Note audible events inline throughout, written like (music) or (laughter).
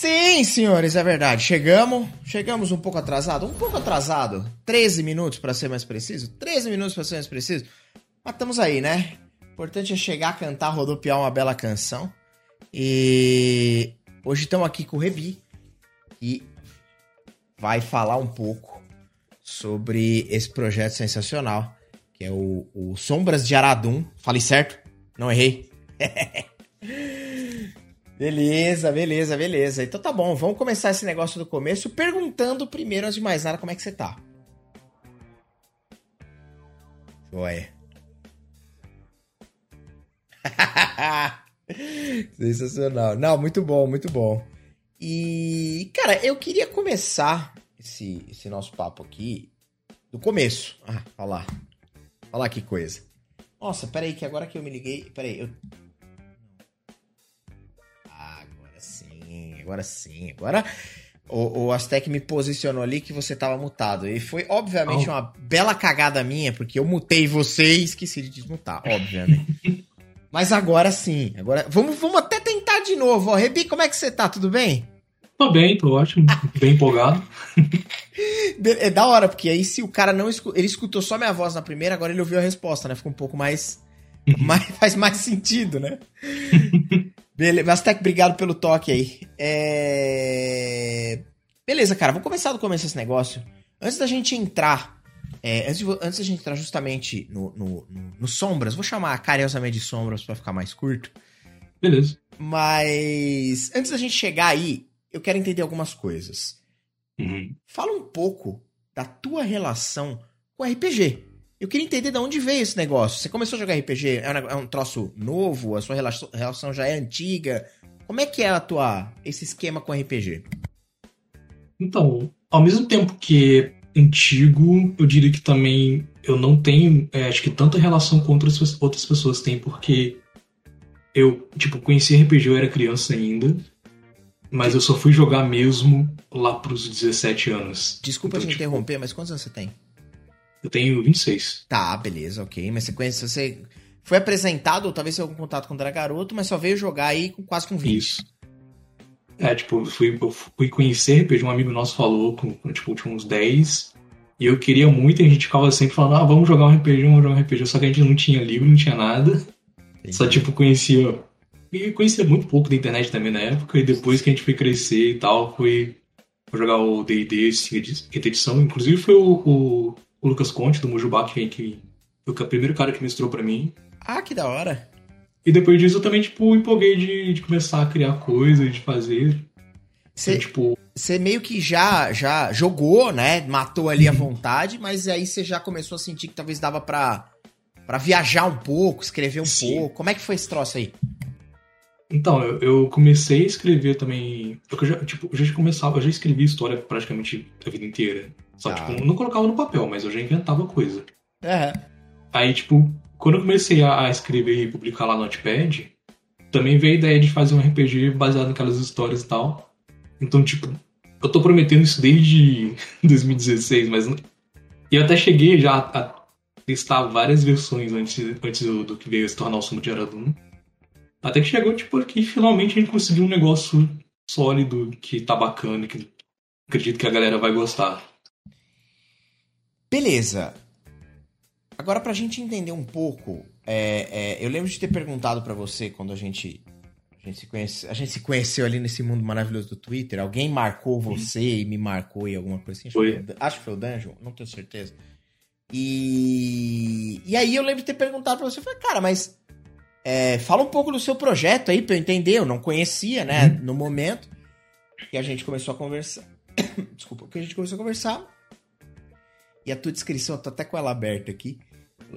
Sim, senhores, é verdade. Chegamos, chegamos um pouco atrasado, um pouco atrasado. 13 minutos para ser mais preciso, 13 minutos para ser mais preciso. Mas estamos aí, né? O importante é chegar, cantar, rodopiar uma bela canção. E hoje estamos aqui com o Rebi e vai falar um pouco sobre esse projeto sensacional, que é o, o Sombras de Aradum. Falei certo? Não errei. (laughs) beleza, beleza, beleza. Então tá bom, vamos começar esse negócio do começo perguntando primeiro, antes de mais nada, como é que você tá? Joia. (laughs) Sensacional. Não, muito bom, muito bom. E, cara, eu queria começar esse, esse nosso papo aqui do começo. Ah, olha lá. Olha lá que coisa. Nossa, peraí, que agora que eu me liguei. Peraí, eu. Sim, agora sim. Agora o, o Aztec me posicionou ali que você tava mutado. E foi, obviamente, oh. uma bela cagada minha, porque eu mutei você e esqueci de desmutar, obviamente. (laughs) Mas agora sim. Agora vamos, vamos até tentar de novo. Ó, Rebi, como é que você tá? Tudo bem? Tô bem, tô ótimo. (laughs) bem empolgado. É da hora, porque aí se o cara não escutou, ele escutou só minha voz na primeira, agora ele ouviu a resposta, né? Ficou um pouco mais, (laughs) mais faz mais sentido, né? Beleza, Aztec, obrigado pelo toque aí. É... Beleza, cara, vamos começar do começo desse negócio. Antes da gente entrar é, antes, de, antes da gente entrar justamente no, no, no, no Sombras, vou chamar carinhosamente de Sombras para ficar mais curto. Beleza. Mas antes da gente chegar aí, eu quero entender algumas coisas. Uhum. Fala um pouco da tua relação com RPG. Eu queria entender de onde veio esse negócio. Você começou a jogar RPG? É um, é um troço novo? A sua relação, já é antiga? Como é que é a tua esse esquema com RPG? Então, ao mesmo tempo que antigo, eu diria que também eu não tenho, é, acho que tanta relação com outras, outras pessoas têm, porque eu, tipo, conheci RPG, eu era criança ainda, mas eu só fui jogar mesmo lá pros 17 anos. Desculpa então, te tipo, interromper, mas quantos anos você tem? Eu tenho 26. Tá, beleza, ok. Mas você conhece, você foi apresentado, ou talvez você algum contato quando era garoto, mas só veio jogar aí com quase com 20. Isso. É, tipo, eu fui, eu fui conhecer RPG, um amigo nosso falou, com, tipo, tinha uns 10. E eu queria muito, e a gente ficava sempre falando, ah, vamos jogar um RPG, vamos jogar um RPG. Só que a gente não tinha livro, não tinha nada. Entendi. Só, tipo, conhecia. E conhecia muito pouco da internet também na época. E depois que a gente foi crescer e tal, foi jogar o DD, quinta edição. Inclusive foi o, o, o Lucas Conte, do Mujubá, que, que foi o primeiro cara que mestrou para mim. Ah, que da hora. E depois disso eu também, tipo, empolguei de, de começar a criar coisas, de fazer. Você, tipo... Você meio que já, já jogou, né? Matou ali a vontade, mas aí você já começou a sentir que talvez dava pra, pra viajar um pouco, escrever um Sim. pouco. Como é que foi esse troço aí? Então, eu, eu comecei a escrever também. Eu já, tipo, eu já começava, eu já escrevi história praticamente a vida inteira. Só, que, ah. tipo, não colocava no papel, mas eu já inventava coisa. É. Aí, tipo, quando eu comecei a, escrever e publicar lá no Notepad, também veio a ideia de fazer um RPG baseado naquelas histórias e tal. Então, tipo, eu tô prometendo isso desde (laughs) 2016, mas. E eu até cheguei já a testar várias versões antes, antes do, do que veio se tornar o Sumo de Aradum. Até que chegou, tipo, aqui finalmente a gente conseguiu um negócio sólido, que tá bacana, que acredito que a galera vai gostar. Beleza. Agora, pra gente entender um pouco, é, é, eu lembro de ter perguntado para você quando a gente, a gente, se conhece, a gente se conheceu ali nesse mundo maravilhoso do Twitter. Alguém marcou você e me marcou e alguma coisa assim? Foi. Acho que foi o Dungeon, não tenho certeza. E, e aí eu lembro de ter perguntado pra você, falei, cara, mas é, fala um pouco do seu projeto aí pra eu entender. Eu não conhecia, né, uhum. no momento. E a gente começou a conversar. (coughs) Desculpa, que a gente começou a conversar. E a tua descrição, eu tô até com ela aberta aqui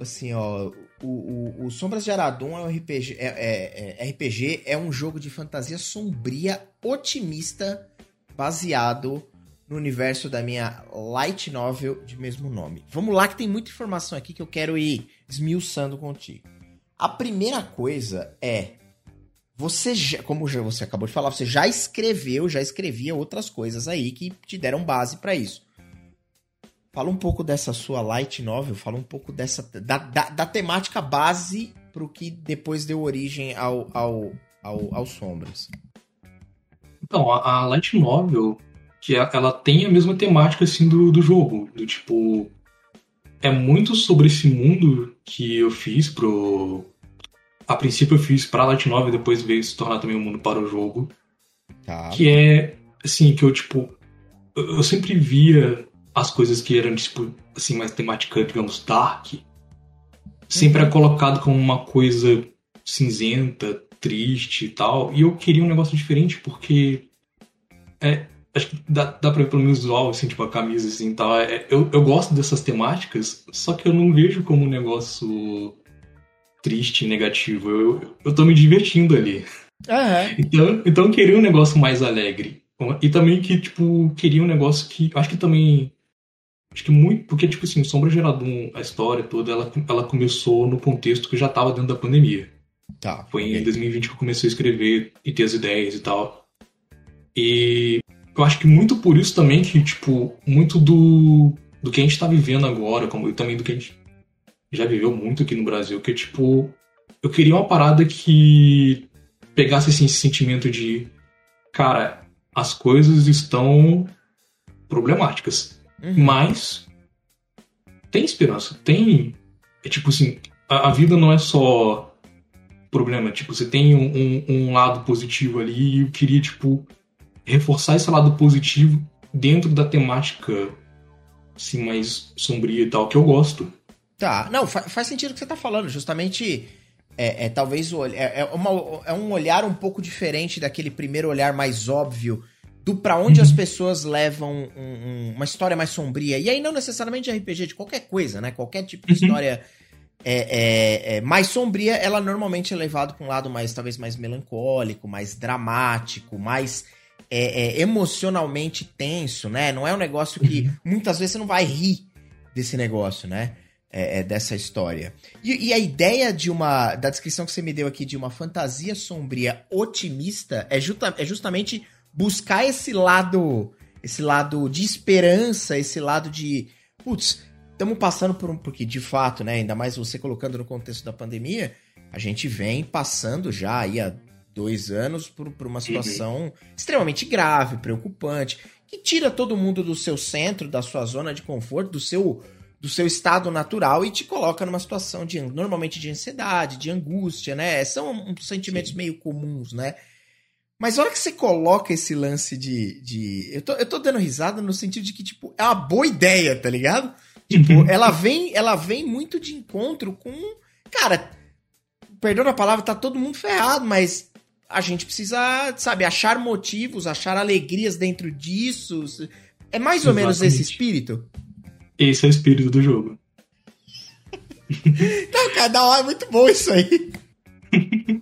assim, ó, o, o, o Sombras de Aradon é um RPG, é, é, é, RPG é um jogo de fantasia sombria, otimista, baseado no universo da minha light novel de mesmo nome. Vamos lá que tem muita informação aqui que eu quero ir esmiuçando contigo. A primeira coisa é você já, como você acabou de falar, você já escreveu, já escrevia outras coisas aí que te deram base para isso. Fala um pouco dessa sua light novel, fala um pouco dessa da, da, da temática base para o que depois deu origem ao, ao, ao, ao Sombras. Então, a, a Light Novel, que é, ela tem a mesma temática assim do, do jogo. Do tipo. É muito sobre esse mundo que eu fiz pro. A princípio eu fiz pra Light Novel, depois veio se tornar também um mundo para o jogo. Tá. Que é. Assim, que eu, tipo. Eu, sempre via as coisas que eram, tipo, assim, mais temática, digamos, dark. Sempre uhum. é colocado como uma coisa cinzenta, triste e tal. E eu queria um negócio diferente, porque. É, acho que dá, dá pra ver pelo meu visual, assim, tipo, a camisa assim tal. É, eu, eu gosto dessas temáticas, só que eu não vejo como um negócio triste, negativo. Eu, eu tô me divertindo ali. Uhum. Então, então eu queria um negócio mais alegre. E também que, tipo, queria um negócio que. Acho que também. Acho que muito. Porque, tipo assim, Sombra Geradum, a história toda, ela, ela começou no contexto que já tava dentro da pandemia. Tá. Foi okay. em 2020 que eu comecei a escrever e ter as ideias e tal. E eu acho que muito por isso também que, tipo, muito do, do que a gente tá vivendo agora, como e também do que a gente já viveu muito aqui no Brasil, que, tipo, eu queria uma parada que pegasse assim, esse sentimento de, cara, as coisas estão problemáticas, uhum. mas tem esperança, tem. É tipo assim, a, a vida não é só problema. Tipo, você tem um, um, um, lado positivo ali e eu queria, tipo, reforçar esse lado positivo dentro da temática, assim, mais sombria e tal, que eu gosto. Tá, não, fa faz sentido o que você tá falando. Justamente, é, é talvez o, é, é, uma, é um olhar um pouco diferente daquele primeiro olhar mais óbvio do para onde uhum. as pessoas levam um, um, uma história mais sombria. E aí não necessariamente de RPG, de qualquer coisa, né? Qualquer tipo de uhum. história é, é, é, mais sombria, ela normalmente é levada para um lado mais, talvez, mais melancólico, mais dramático, mais é, é, emocionalmente tenso, né? Não é um negócio que uhum. muitas vezes você não vai rir desse negócio, né? É, é, dessa história. E, e, a ideia de uma. da descrição que você me deu aqui de uma fantasia sombria otimista é, justa, é justamente buscar esse lado. Esse lado de esperança, esse lado de. Putz, estamos passando por um. Porque, de fato, né? Ainda mais você colocando no contexto da pandemia, a gente vem passando já aí há dois anos por, por uma situação uhum. extremamente grave, preocupante, que tira todo mundo do seu centro, da sua zona de conforto, do seu do seu estado natural e te coloca numa situação de normalmente de ansiedade, de angústia, né? São sentimentos Sim. meio comuns, né? Mas a hora que você coloca esse lance de. de eu, tô, eu tô dando risada no sentido de que, tipo, é uma boa ideia, tá ligado? Tipo, uhum. ela vem, ela vem muito de encontro com. Cara, perdão a palavra, tá todo mundo ferrado, mas a gente precisa, sabe, achar motivos, achar alegrias dentro disso. É mais ou Exatamente. menos esse espírito? Esse é o espírito do jogo. (laughs) Não, cara, da hora, é muito bom isso aí. (laughs)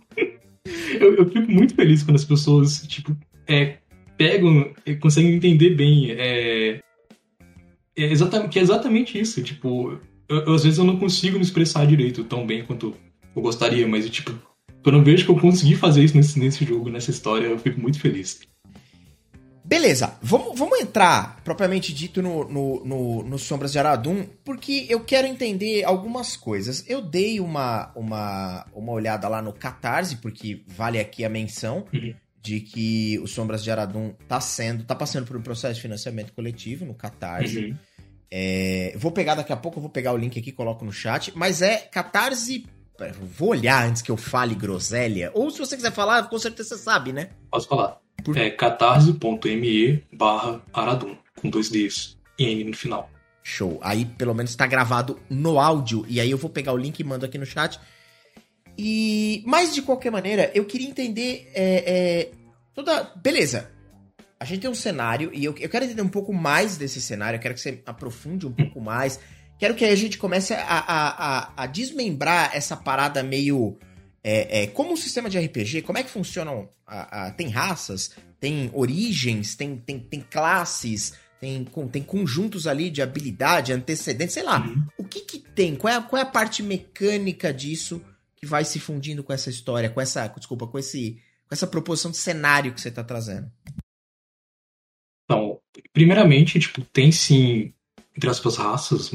eu, eu, fico muito feliz quando as pessoas, tipo, é, pegam, conseguem entender bem é, é exatamente, que é exatamente isso. Tipo, eu, eu, às vezes eu não consigo me expressar direito tão bem quanto eu gostaria, mas, tipo, quando eu vejo que eu consegui fazer isso nesse, nesse jogo, nessa história, eu fico muito feliz. Beleza, vamos, vamos entrar propriamente dito no, no, no, no, Sombras de Aradum, porque eu quero entender algumas coisas. Eu dei uma, uma, uma olhada lá no Catarse, porque vale aqui a menção uhum. de que o Sombras de Aradum tá sendo, tá passando por um processo de financiamento coletivo no Catarse. Uhum. É, vou pegar daqui a pouco, vou pegar o link aqui, coloco no chat, mas é Catarse. Vou olhar antes que eu fale groselha. Ou se você quiser falar, com certeza você sabe, né? Posso falar. Por... É catarse.me barra Aradum, com dois Ds e N no final. Show. Aí pelo menos tá gravado no áudio. E aí eu vou pegar o link e mando aqui no chat. E. Mas de qualquer maneira, eu queria entender. É, é, toda. Beleza. A gente tem um cenário e eu, eu quero entender um pouco mais desse cenário. Eu quero que você aprofunde um pouco mais. Quero que a gente comece a, a, a, a desmembrar essa parada meio é, é, como o sistema de RPG, como é que funcionam? A, a, tem raças, tem origens, tem, tem, tem classes, tem, com, tem conjuntos ali de habilidade, antecedentes, sei lá. Uhum. O que que tem? Qual é, a, qual é a parte mecânica disso que vai se fundindo com essa história, com essa, desculpa, com esse, com essa proposição de cenário que você está trazendo? Então, primeiramente, tipo, tem sim, entre aspas, raças,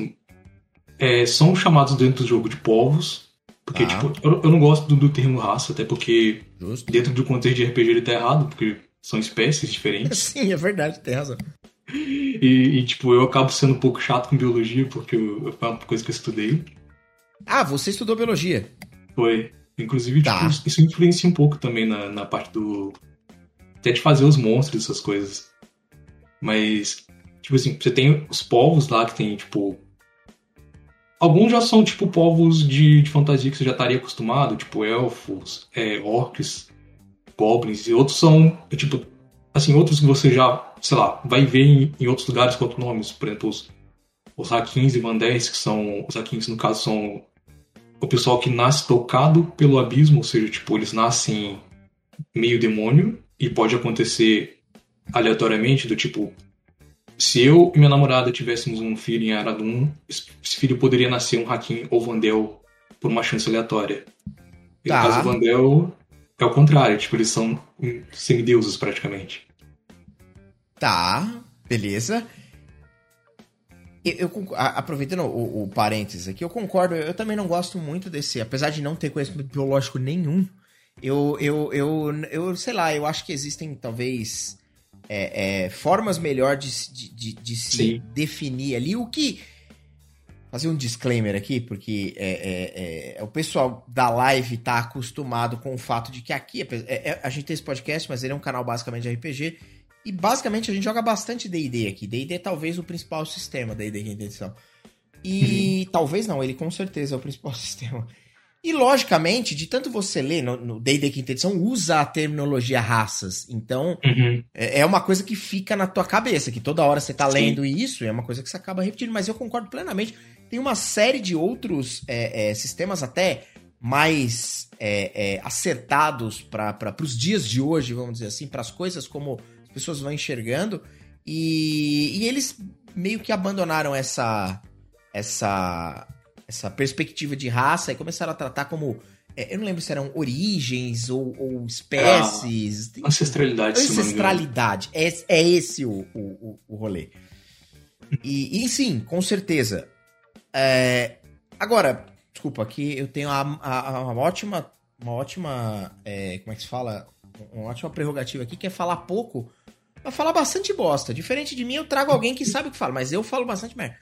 é, são chamados dentro do jogo de povos, porque, ah. tipo, eu, eu, não gosto do, do, termo raça, até porque Justo. dentro do contexto de RPG ele tá errado, porque São espécies diferentes. (laughs) Sim, é verdade, tem razão. E, e, tipo, eu acabo sendo um pouco chato com biologia, porque eu, foi uma coisa que eu estudei. Ah, você estudou biologia? Foi. Inclusive, tá. tipo, isso influencia um pouco também na, na parte do. Até de fazer os monstros, essas coisas. Mas, tipo assim, você tem os povos lá que tem, tipo. Alguns já são, tipo, povos de, de fantasia que você já estaria acostumado, tipo, elfos, é, orcs, goblins, e outros são, tipo, assim, outros que você já, sei lá, vai ver em, em outros lugares com outros nomes, por exemplo, os, os Hakins e Vandés, que são, os Hakins no caso são o pessoal que nasce tocado pelo abismo, ou seja, tipo, eles nascem meio demônio, e pode acontecer aleatoriamente, do tipo, se eu e minha namorada tivéssemos um filho em Aradun, esse filho poderia nascer um Hakim ou Vandel por uma chance aleatória. E tá. no caso do Vandel, é o contrário, tipo, eles são semideuses praticamente. Tá, beleza. Eu, eu aproveitando o, o parênteses aqui, eu concordo, eu também não gosto muito desse, apesar de não ter conhecimento biológico nenhum, eu, eu, eu, eu sei lá, eu acho que existem talvez é, é, formas melhor de, de, de, se Sim. definir ali. O que. Fazer um disclaimer aqui, porque é, é, é, o pessoal da live tá acostumado com o fato de que aqui é, a gente tem esse podcast, mas ele é um canal basicamente de RPG. E basicamente a gente joga bastante DD aqui. DD é talvez o principal sistema da DD Quinta Edição. E (laughs) talvez não, ele com certeza é o principal (laughs) sistema. E logicamente, de tanto você ler no D&D Quinta Edição, usa a terminologia raças. Então, uhum. é, é uma coisa que fica na tua cabeça, que toda hora você tá Sim. lendo isso, é uma coisa que você acaba repetindo. Mas eu concordo plenamente. Tem uma série de outros é, é, sistemas até mais é, é, acertados para os dias de hoje, vamos dizer assim, para as coisas como pessoas vão enxergando. E, e eles meio que abandonaram essa essa essa perspectiva de raça e começaram a tratar como é, eu não lembro se eram origens ou, ou espécies. Ah, ancestralidade. Ancestralidade. É, é esse o, o, o rolê. E, e sim, com certeza. É, agora, desculpa, aqui eu tenho a, a, uma ótima. Uma ótima. É, como é que se fala? Uma ótima prerrogativa aqui que é falar pouco Vai falar bastante bosta. Diferente de mim, eu trago alguém que sabe o que fala, mas eu falo bastante merda.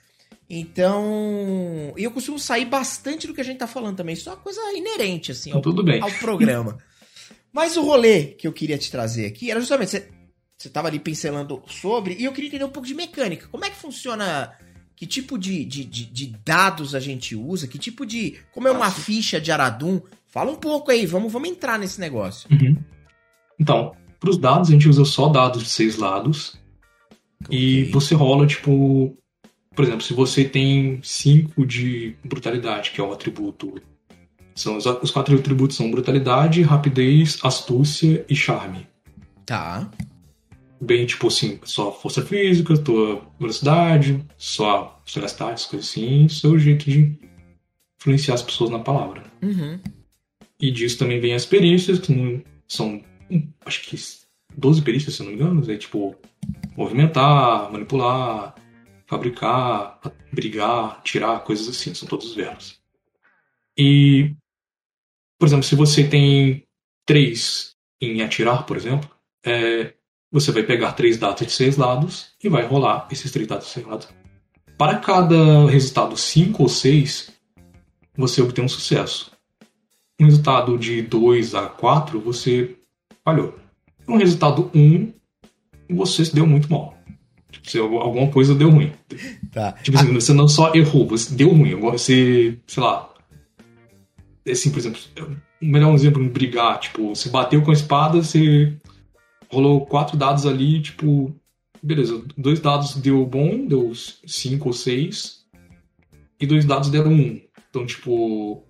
Então, eu costumo sair bastante do que a gente tá falando também. Isso é uma coisa inerente, assim, ao, Tudo bem. ao programa. (laughs) Mas o rolê que eu queria te trazer aqui era justamente, você, você tava ali pincelando sobre, e eu queria entender um pouco de mecânica. Como é que funciona, que tipo de, de, de, de dados a gente usa, que tipo de, como é uma Nossa. ficha de Aradum? Fala um pouco aí, vamos, vamos entrar nesse negócio. Uhum. Então, para os dados, a gente usa só dados de seis lados. Okay. E você rola, tipo. Por exemplo, se você tem cinco de brutalidade, que é o atributo. São, os, os quatro atributos são brutalidade, rapidez, astúcia e charme. Tá. Bem, tipo assim, só força física, tua velocidade, só celestais, coisas assim, seu jeito de influenciar as pessoas na palavra. Uhum. E disso também vem as perícias, que são acho que 12 perícias, se não me engano. É tipo, movimentar, manipular, fabricar, brigar, tirar, coisas assim. São todos verbos. E, por exemplo, se você tem três em atirar, por exemplo, é, você vai pegar três dados de seis lados e vai rolar esses três dados de seis lados. Para cada resultado 5 ou 6, você obtém um sucesso. Um resultado de 2 a 4, você falhou. Um resultado 1, um, você se deu muito mal. Se alguma coisa deu ruim. Tá. Tipo assim, ah. você não só errou, você deu ruim. Você, sei lá. Assim, por exemplo, o melhor exemplo em brigar, tipo, você bateu com a espada, você rolou quatro dados ali, tipo, beleza, dois dados deu bom, deu cinco ou seis, e dois dados deram um. Então, tipo,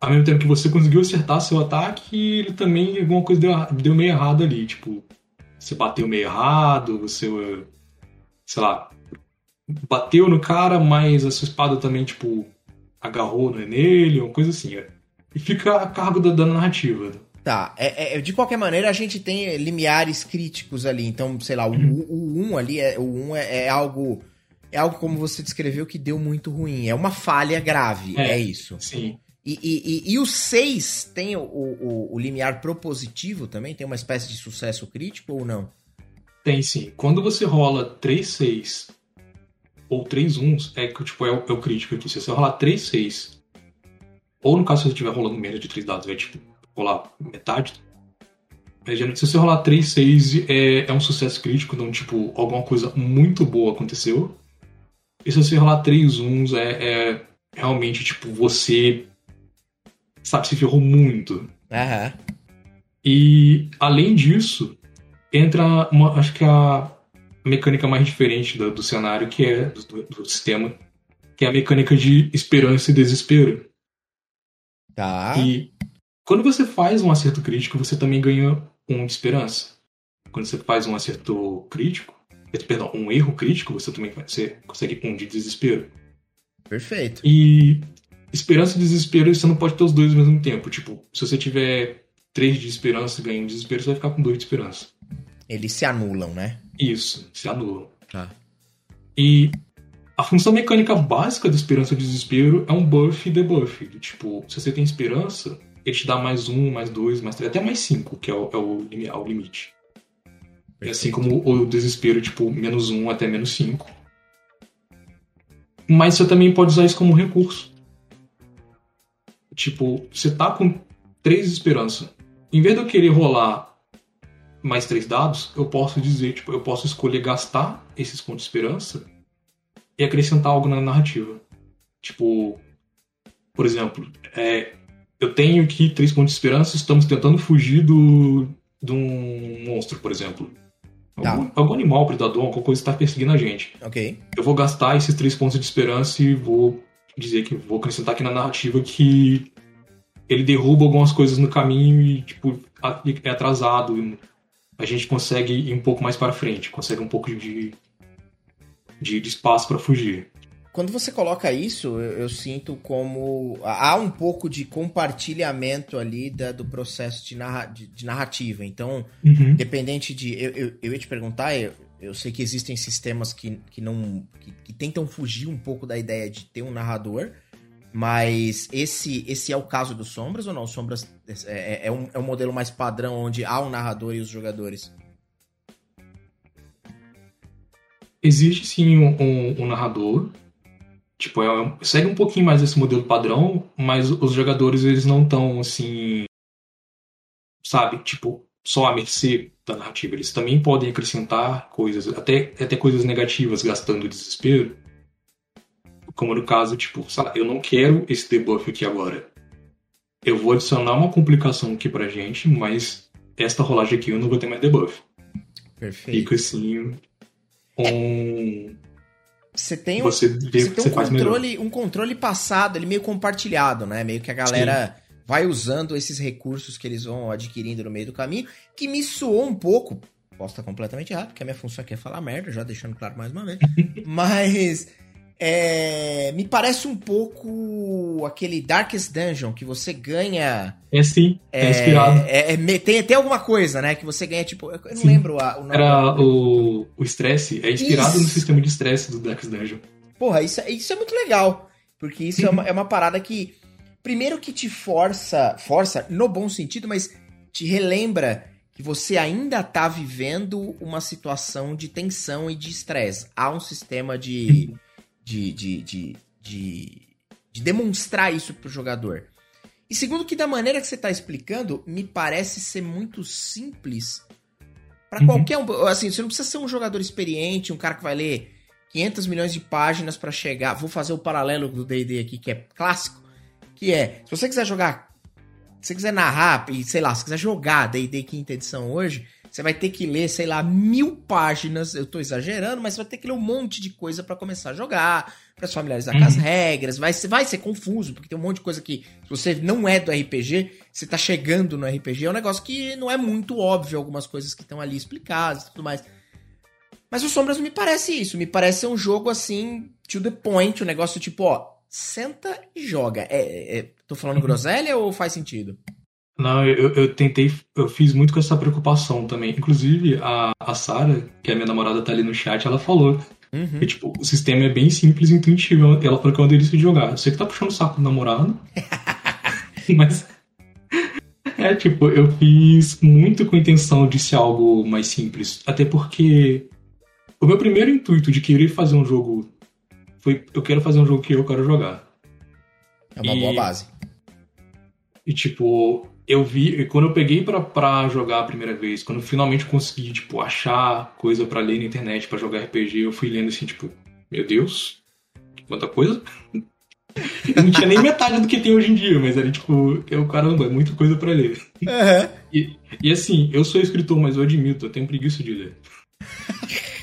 ao mesmo tempo que você conseguiu acertar seu ataque, ele também alguma coisa deu, deu meio errado ali. Tipo, você bateu meio errado, você, sei lá, bateu no cara, mas a sua espada também, tipo, agarrou nele, uma coisa assim. E fica a cargo da, da narrativa. Tá, é, é, de qualquer maneira a gente tem limiares críticos ali, então, sei lá, o, uhum. o 1 ali, é, o 1 é, é, algo, é algo como você descreveu que deu muito ruim, é uma falha grave, é, é isso. Sim. E, e, e, e o 6 tem o, o, o, limiar propositivo também? Tem uma espécie de sucesso crítico ou não? Tem sim. Quando você rola 3 6 ou 3 1 é que tipo, é o, é o crítico aqui. Se você rolar 3 6 ou no caso se você estiver rolando menos de 3 dados, vai tipo rolar metade. Se você rolar 3 6 é, é um sucesso crítico, então tipo, alguma coisa muito boa aconteceu. E se você rolar 3 1 é, é realmente tipo, você sabe, se ferrou muito. Uhum. E além disso, entra uma, acho que a mecânica mais diferente do, do cenário, que é do, do, sistema, que é a mecânica de esperança e desespero. Tá. E quando você faz um acerto crítico, você também ganha um de esperança. Quando você faz um acerto crítico, perdão, um erro crítico, você também você consegue um de desespero. Perfeito. E esperança e desespero, você não pode ter os dois ao mesmo tempo. Tipo, se você tiver três de esperança e ganha um de desespero, você vai ficar com dois de esperança. Eles se anulam, né? Isso, se anulam. Tá. E a função mecânica básica da esperança e desespero é um buff e debuff. Tipo, se você tem esperança, ele te dá mais um, mais dois, mais três, até mais cinco, que é o, é o, é o limite. E assim como o desespero, tipo, menos um até menos cinco. Mas você também pode usar isso como recurso. Tipo, você tá com três esperança. Em vez de eu querer rolar mais três dados, eu posso dizer, tipo, eu posso escolher gastar esses pontos de esperança e acrescentar algo na narrativa. Tipo, por exemplo, é, eu tenho aqui três pontos de esperança, estamos tentando fugir do, de um monstro, por exemplo. Tá. Algum, algum, animal, predador, alguma coisa está perseguindo a gente. Ok. Eu vou gastar esses três pontos de esperança e vou dizer que vou acrescentar aqui na narrativa que ele derruba algumas coisas no caminho e, tipo, é atrasado. A gente consegue ir um pouco mais para frente, consegue um pouco de, de, de espaço para fugir. Quando você coloca isso, eu, eu, sinto como. Há um pouco de compartilhamento ali da, do processo de, narra, de, de narrativa. Então, uhum. dependente de. Eu, eu, eu ia te perguntar, eu, eu sei que existem sistemas que, que não. Que, que, tentam fugir um pouco da ideia de ter um narrador, mas esse esse é o caso do Sombras ou não? Sombras é, é, é um, é um modelo mais padrão onde há um narrador e os jogadores? Existe sim um, um, um narrador. Tipo, é, segue um pouquinho mais esse modelo padrão, mas os jogadores eles não estão assim. Sabe? Tipo, só à mercê da narrativa. Eles também podem acrescentar coisas, até, até coisas negativas, gastando desespero. Como no caso, tipo, eu não quero esse debuff aqui agora. Eu vou adicionar uma complicação aqui pra gente, mas esta rolagem aqui eu não vou ter mais debuff. Perfeito. Fica assim. Um. Você tem um, você vê você tem um controle, um controle passado, ele meio compartilhado, né? Meio que a galera. Sim vai usando esses recursos que eles vão adquirindo no meio do caminho, que me soou um pouco. Posso estar completamente errado, porque a minha função aqui é falar merda, já deixando claro mais uma vez. (laughs) Mas. É, me parece um pouco aquele Darkest Dungeon que você ganha. É sim, é, é inspirado. É, é, tem até alguma coisa, né? Que você ganha, tipo. Eu não sim. lembro a, o nome. Era o, o estresse, é inspirado isso. no sistema de estresse do Darkest Dungeon. Porra, isso, isso é muito legal. Porque isso é, uma, é uma parada que Primeiro que te força, força no bom sentido, mas te relembra que você ainda está vivendo uma situação de tensão e de estresse. Há um sistema de, (laughs) de, de, de, de, de demonstrar isso para o jogador. E segundo que da maneira que você está explicando, me parece ser muito simples para uhum. qualquer um. Assim, você não precisa ser um jogador experiente, um cara que vai ler 500 milhões de páginas para chegar. Vou fazer o paralelo do D&D aqui que é clássico que é, se você quiser jogar, se você quiser narrar, e sei lá, se quiser jogar D&D quinta edição hoje, você vai ter que ler, sei lá, mil páginas, eu tô exagerando, mas você vai ter que ler um monte de coisa para começar a jogar, para se familiarizar uhum. com as uhum. regras, vai, vai ser confuso, porque tem um monte de coisa que, se você não é do RPG, você tá chegando no RPG, é um negócio que não é muito óbvio, algumas coisas que estão ali explicadas e tudo mais. Mas o Sombras me parece isso, me parece um jogo assim, to the point, um negócio tipo, ó, senta e joga. É, é, tô falando groselha ou faz sentido? Não, eu, eu tentei, eu fiz muito com essa preocupação também. Inclusive, a, a Sara, que é a minha namorada, tá ali no chat, ela falou uhum. que, tipo, o sistema é bem simples e intuitivo. Ela falou que é uma delícia de jogar. Você que tá puxando o saco do namorado. (laughs) Mas. (laughs) É, tipo, eu fiz muito com a intenção de ser algo mais simples. Até porque o meu primeiro intuito de querer fazer um jogo foi: eu quero fazer um jogo que eu quero jogar. É uma e, boa base. E, tipo, eu vi, quando eu peguei pra, pra jogar a primeira vez, quando eu finalmente consegui, tipo, achar coisa para ler na internet para jogar RPG, eu fui lendo assim, tipo, meu Deus, quanta coisa. (laughs) não tinha nem metade do que tem hoje em dia, mas era tipo, eu, caramba, é muita coisa para ler. Uhum. E, e assim, eu sou escritor, mas eu admito, eu tenho preguiça de ler. (laughs)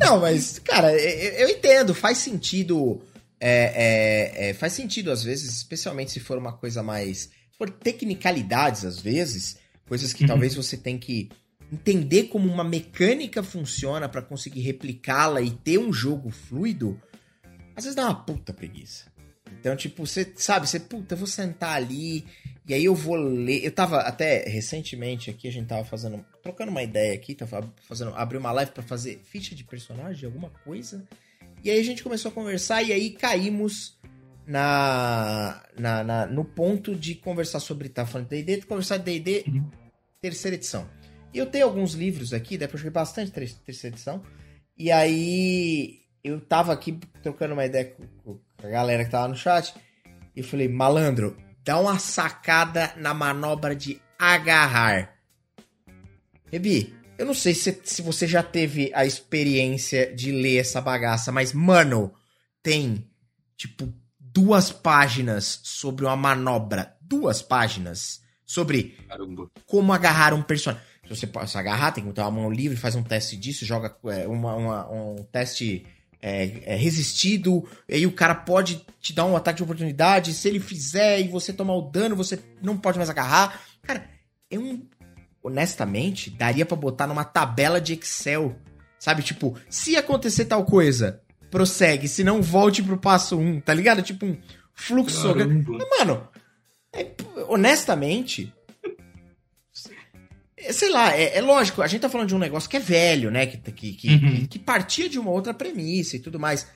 Não, mas, cara, eu entendo, faz sentido. É, é, é, faz sentido às vezes, especialmente se for uma coisa mais. por tecnicalidades, às vezes, coisas que uhum. talvez você tem que entender como uma mecânica funciona para conseguir replicá-la e ter um jogo fluido, às vezes dá uma puta preguiça. Então, tipo, você sabe, você, puta, eu vou sentar ali e aí eu vou ler. Eu tava até recentemente aqui, a gente tava fazendo, trocando uma ideia aqui, tava fazendo, abrir uma live para fazer ficha de personagem, alguma coisa. E aí a gente começou a conversar e aí caímos na, na, na no ponto de conversar sobre, tá falando de D&D, conversar de D&D uhum. terceira edição. E eu tenho alguns livros aqui, depois eu joguei bastante terceira edição. E aí eu tava aqui trocando uma ideia com, a galera que tava no chat. E eu falei, malandro, dá uma sacada na manobra de agarrar. Rebi, eu não sei se, se você já teve a experiência de ler essa bagaça, mas, mano, tem, tipo, duas páginas sobre uma manobra. Duas páginas sobre Caramba. como agarrar um personagem. Se você pode agarrar, tem que botar a mão livre, faz um teste disso, joga é, uma, uma, um teste é, é, resistido, e aí o cara pode te dar um ataque de oportunidade, se ele fizer e você tomar o dano, você não pode mais agarrar. Cara, é um. Honestamente, daria para botar numa tabela de Excel. Sabe, tipo, se acontecer tal coisa, prossegue, se não, volte pro passo 1, tá ligado? Tipo um fluxo. Mano, é, honestamente, é, sei lá, é, é, lógico, a gente tá falando de um negócio que é velho, né? Que, que, que, uhum. que, partia de uma outra premissa e tudo mais.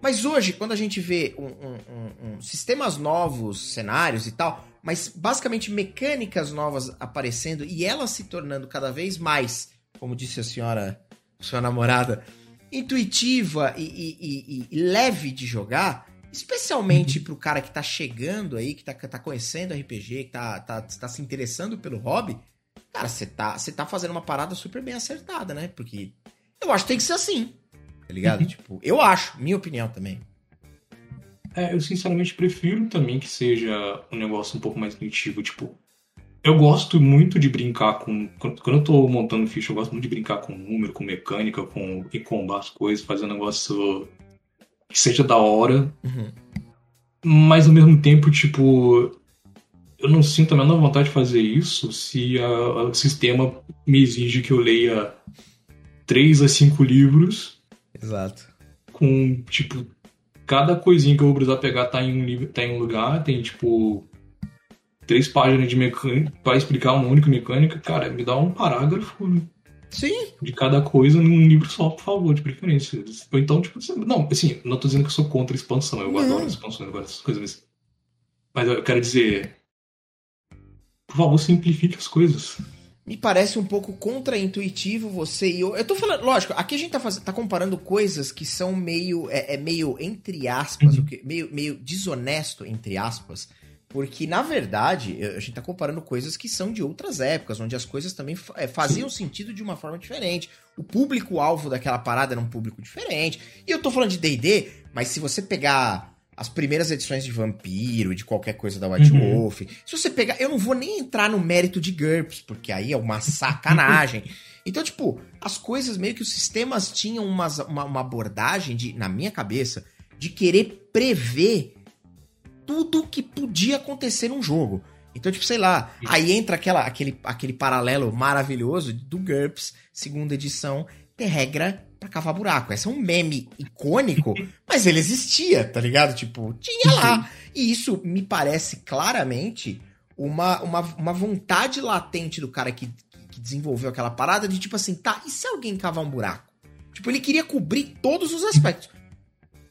Mas hoje, quando a gente vê um, um, um, sistemas novos, cenários e tal, mas basicamente mecânicas novas aparecendo e elas se tornando cada vez mais, como disse a senhora, sua namorada, intuitiva e, e, e, e leve de jogar, especialmente uhum. pro cara que tá chegando aí, que tá, tá conhecendo RPG, que tá, tá, tá se interessando pelo hobby, Cara, você tá, tá fazendo uma parada super bem acertada, né? Porque eu acho que tem que ser assim. Tá ligado? Uhum. tipo, eu acho, minha opinião também. É, eu sinceramente prefiro também que seja um negócio um pouco mais intuitivo. Tipo, eu gosto muito de brincar com. Quando eu tô montando ficha, eu gosto muito de brincar com número, com mecânica, com e combar as coisas, fazer um negócio que seja da hora. Uhum. Mas ao mesmo tempo, tipo, eu não sinto a menor vontade de fazer isso se o sistema me exige que eu leia três a cinco livros. Exato. Com, tipo, cada coisinha que eu vou precisar pegar tá em um, livro, tá em um lugar, tem, tipo, três páginas de mecânica para explicar uma única mecânica. Cara, me dá um parágrafo Sim. de cada coisa num livro só, por favor, de preferência. Ou então, tipo, não, assim, não tô dizendo que eu sou contra a expansão, eu não. adoro expansão, eu essas coisas. Mas eu quero dizer, por favor, simplifique as coisas. Me parece um pouco contraintuitivo você e eu. Eu tô falando, lógico, aqui a gente tá, faz, tá comparando coisas que são meio. É, é meio, entre aspas, uhum. que, meio, meio desonesto, entre aspas. Porque, na verdade, a gente tá comparando coisas que são de outras épocas, onde as coisas também é, faziam Sim. sentido de uma forma diferente. O público-alvo daquela parada era um público diferente. E eu tô falando de DD, mas se você pegar as primeiras edições de Vampiro e de qualquer coisa da White uhum. Wolf. Se você pegar, eu não vou nem entrar no mérito de GURPS, porque aí é uma sacanagem. (laughs) então, tipo, as coisas meio que os sistemas tinham uma, uma, uma abordagem de, na minha cabeça, de querer prever tudo que podia acontecer num jogo. Então, tipo, sei lá, aí entra aquela, aquele, aquele paralelo maravilhoso do GURPS, segunda edição, ter regra pra cavar buraco. Esse é um meme icônico, (laughs) mas ele existia, tá ligado? Tipo, tinha lá. E isso me parece claramente uma, uma, uma vontade latente do cara que, que desenvolveu aquela parada de tipo assim, tá, e se alguém cavar um buraco? Tipo, ele queria cobrir todos os aspectos.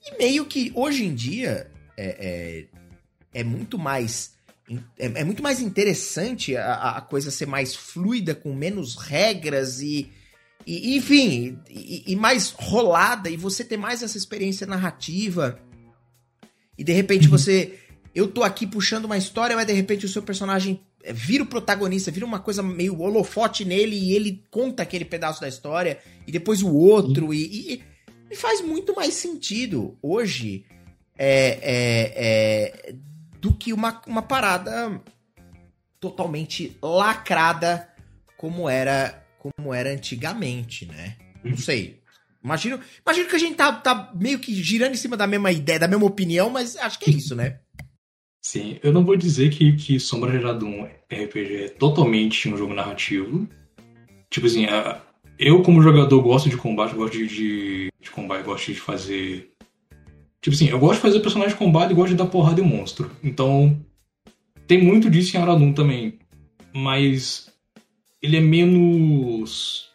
E meio que hoje em dia é, é, é muito mais É, é muito mais interessante a, a, coisa ser mais fluida, com menos regras e. e enfim, e, e, mais rolada, e você ter mais essa experiência narrativa. E de repente uhum. você. Eu tô aqui puxando uma história, mas de repente o seu personagem é, vira o protagonista, vira uma coisa meio holofote nele e ele conta aquele pedaço da história, e depois o outro, e, e, e, faz muito mais sentido hoje é, é, é, do que uma, uma parada totalmente lacrada como era como era antigamente, né? Não uhum. sei. Imagino, imagino que a gente tá, tá meio que girando em cima da mesma ideia, da mesma opinião, mas acho que é isso, né? Sim, eu não vou dizer que, que Sombra de Aradum RPG é totalmente um jogo narrativo. Tipo assim, eu como jogador gosto de combate, gosto de, de, de combate, gosto de fazer Tipo assim, eu gosto de fazer personagem de combate e gosto de dar porrada em monstro. Então, tem muito disso em Aradun também. Mas ele é menos.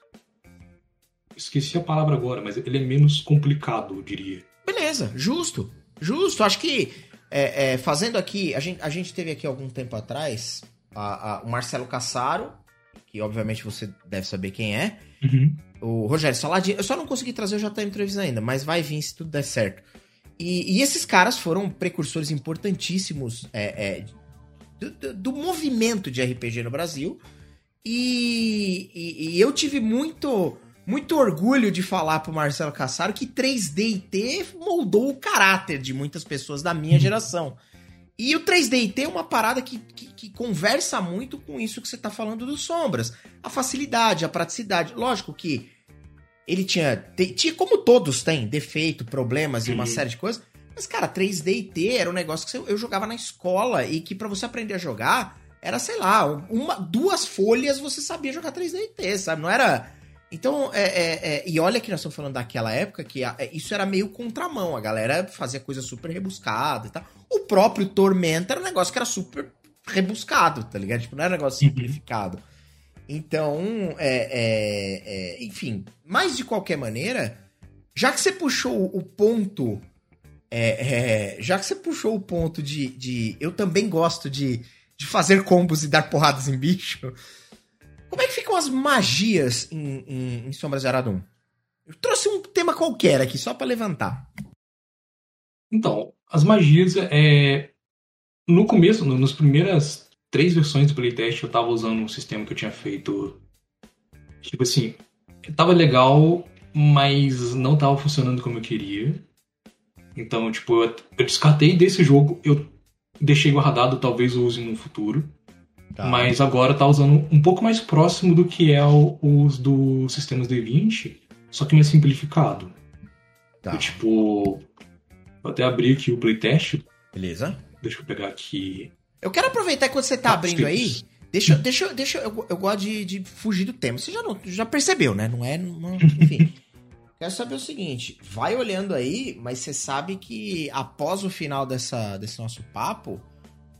Esqueci a palavra agora, mas ele é menos complicado, eu diria. Beleza, justo. Justo. Acho que é, é, fazendo aqui. A gente, a gente teve aqui algum tempo atrás a, a, o Marcelo Cassaro, que obviamente você deve saber quem é. Uhum. O Rogério Saladino. Eu só não consegui trazer o JM Entrevista ainda, mas vai vir se tudo der certo. E, e esses caras foram precursores importantíssimos é, é, do, do, movimento de RPG no Brasil. E, e, e, eu tive muito muito orgulho de falar pro Marcelo Cassaro que 3D moldou o caráter de muitas pessoas da minha uhum. geração. E o 3D é uma parada que, que, que, conversa muito com isso que você tá falando dos sombras. A facilidade, a praticidade. Lógico que ele tinha, tinha como todos têm, defeito, problemas e uma série de coisas. Mas, cara, 3D e T era um negócio que eu jogava na escola e que para você aprender a jogar, era, sei lá, uma, duas folhas você sabia jogar 3D e T, sabe? Não era. Então, é, é, é, e olha que nós estamos falando daquela época que a, é, isso era meio contramão. A galera fazia coisa super rebuscada e tal. O próprio Tormenta era um negócio que era super rebuscado, tá ligado? Tipo, não era um negócio uhum. simplificado. Então, é, é, é, enfim, mas de qualquer maneira, já que você puxou o ponto, já que você puxou o ponto de, de eu também gosto de, de fazer combos e dar porradas em bicho, como é que ficam as magias em, em, em Sombras de Aradum? Eu trouxe um tema qualquer aqui, só para levantar. Então, as magias, é, no começo, no, nas primeiras três versões do playtest eu tava usando um sistema que eu tinha feito. Tipo assim, tava legal, mas não tava funcionando como eu queria. Então, tipo, eu, eu descartei desse jogo, eu deixei guardado, talvez eu use no futuro. Tá. Mas agora tá usando um pouco mais próximo do que é o, os dos sistemas D20, só que mais simplificado. Tá. Eu, tipo, vou até abrir aqui o playtest. Beleza. Deixa eu pegar aqui eu quero aproveitar que você tá, tá abrindo aí. Deixa, deixa, deixa eu, eu gosto de, de fugir do tema. Você já, não, já percebeu, né? Não é. Não, enfim. (laughs) quero saber o seguinte: vai olhando aí, mas você sabe que após o final dessa, desse nosso papo,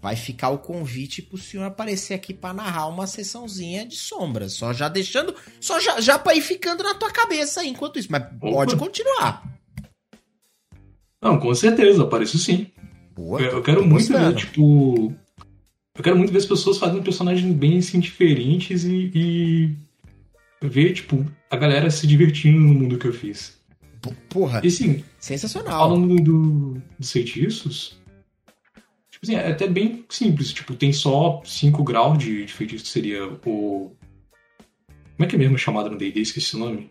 vai ficar o convite pro senhor aparecer aqui para narrar uma sessãozinha de sombras. Só já deixando. Só já, já pra ir ficando na tua cabeça aí enquanto isso. Mas Opa. pode continuar. Não, com certeza, apareço sim. Boa, eu, eu quero muito ver, tipo, eu quero muito ver as pessoas fazendo personagens bem assim, diferentes e, e ver, tipo, a galera se divertindo no mundo que eu fiz. Porra. E sim. Sensacional. Falando do, dos feitiços. Tipo assim, é até bem simples. Tipo, tem só 5 graus de, de feitiço, que seria o. Como é que é mesmo chamado no DD? Esqueci o nome.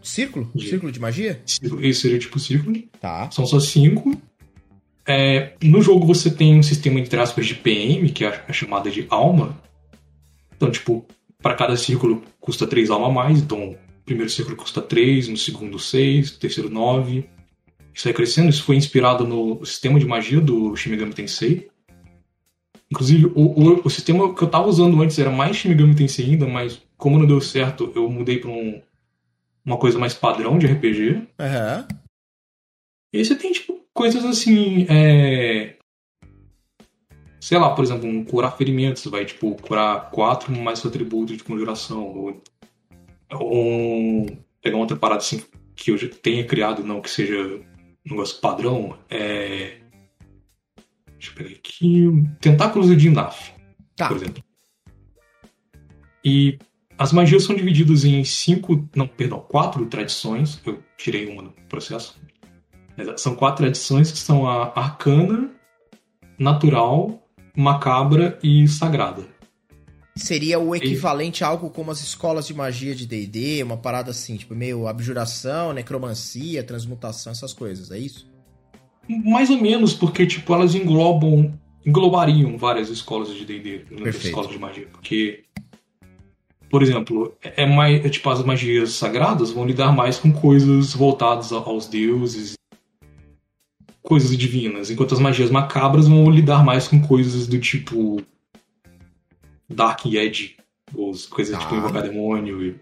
Círculo? De... Círculo de magia? Esse seria tipo círculo. Tá. São só 5. É, no jogo você tem um sistema, entre aspas, de PM, que é a chamada de alma. Então, tipo, para cada círculo custa 3 alma a mais. Então, o primeiro círculo custa 3, no segundo 6, no terceiro 9. Isso vai crescendo. Isso foi inspirado no sistema de magia do Shimigami Tensei. Inclusive, o, o, o sistema que eu tava usando antes era mais Shimigami Tensei ainda, mas como não deu certo, eu mudei para um, uma coisa mais padrão de RPG. Uhum. E aí você tem, tipo, coisas assim. É... Sei lá, por exemplo, um curar ferimentos, vai tipo curar quatro mais seu atributo de conjuração. Ou, ou pegar uma outra parada assim que eu já tenha criado, não que seja um negócio padrão. É... Deixa eu pegar aqui. Tentáculos de Indaf, Tá. por exemplo. E as magias são divididas em cinco. Não, perdão, quatro tradições. Eu tirei uma no processo. São quatro tradições que são a arcana, natural, macabra e sagrada. Seria o equivalente a algo como as escolas de magia de D&D, uma parada assim, tipo, meio abjuração, necromancia, transmutação, essas coisas, é isso? Mais ou menos, porque tipo, elas englobam. englobariam várias escolas de D&D, Perfeito. escolas de magia. Porque, por exemplo, é mais. é, tipo, as magias sagradas vão lidar mais com coisas voltadas aos deuses, coisas divinas, enquanto as magias macabras vão lidar mais com coisas do tipo. Dark Edge, ou as coisas Tá. tipo invocar demônio e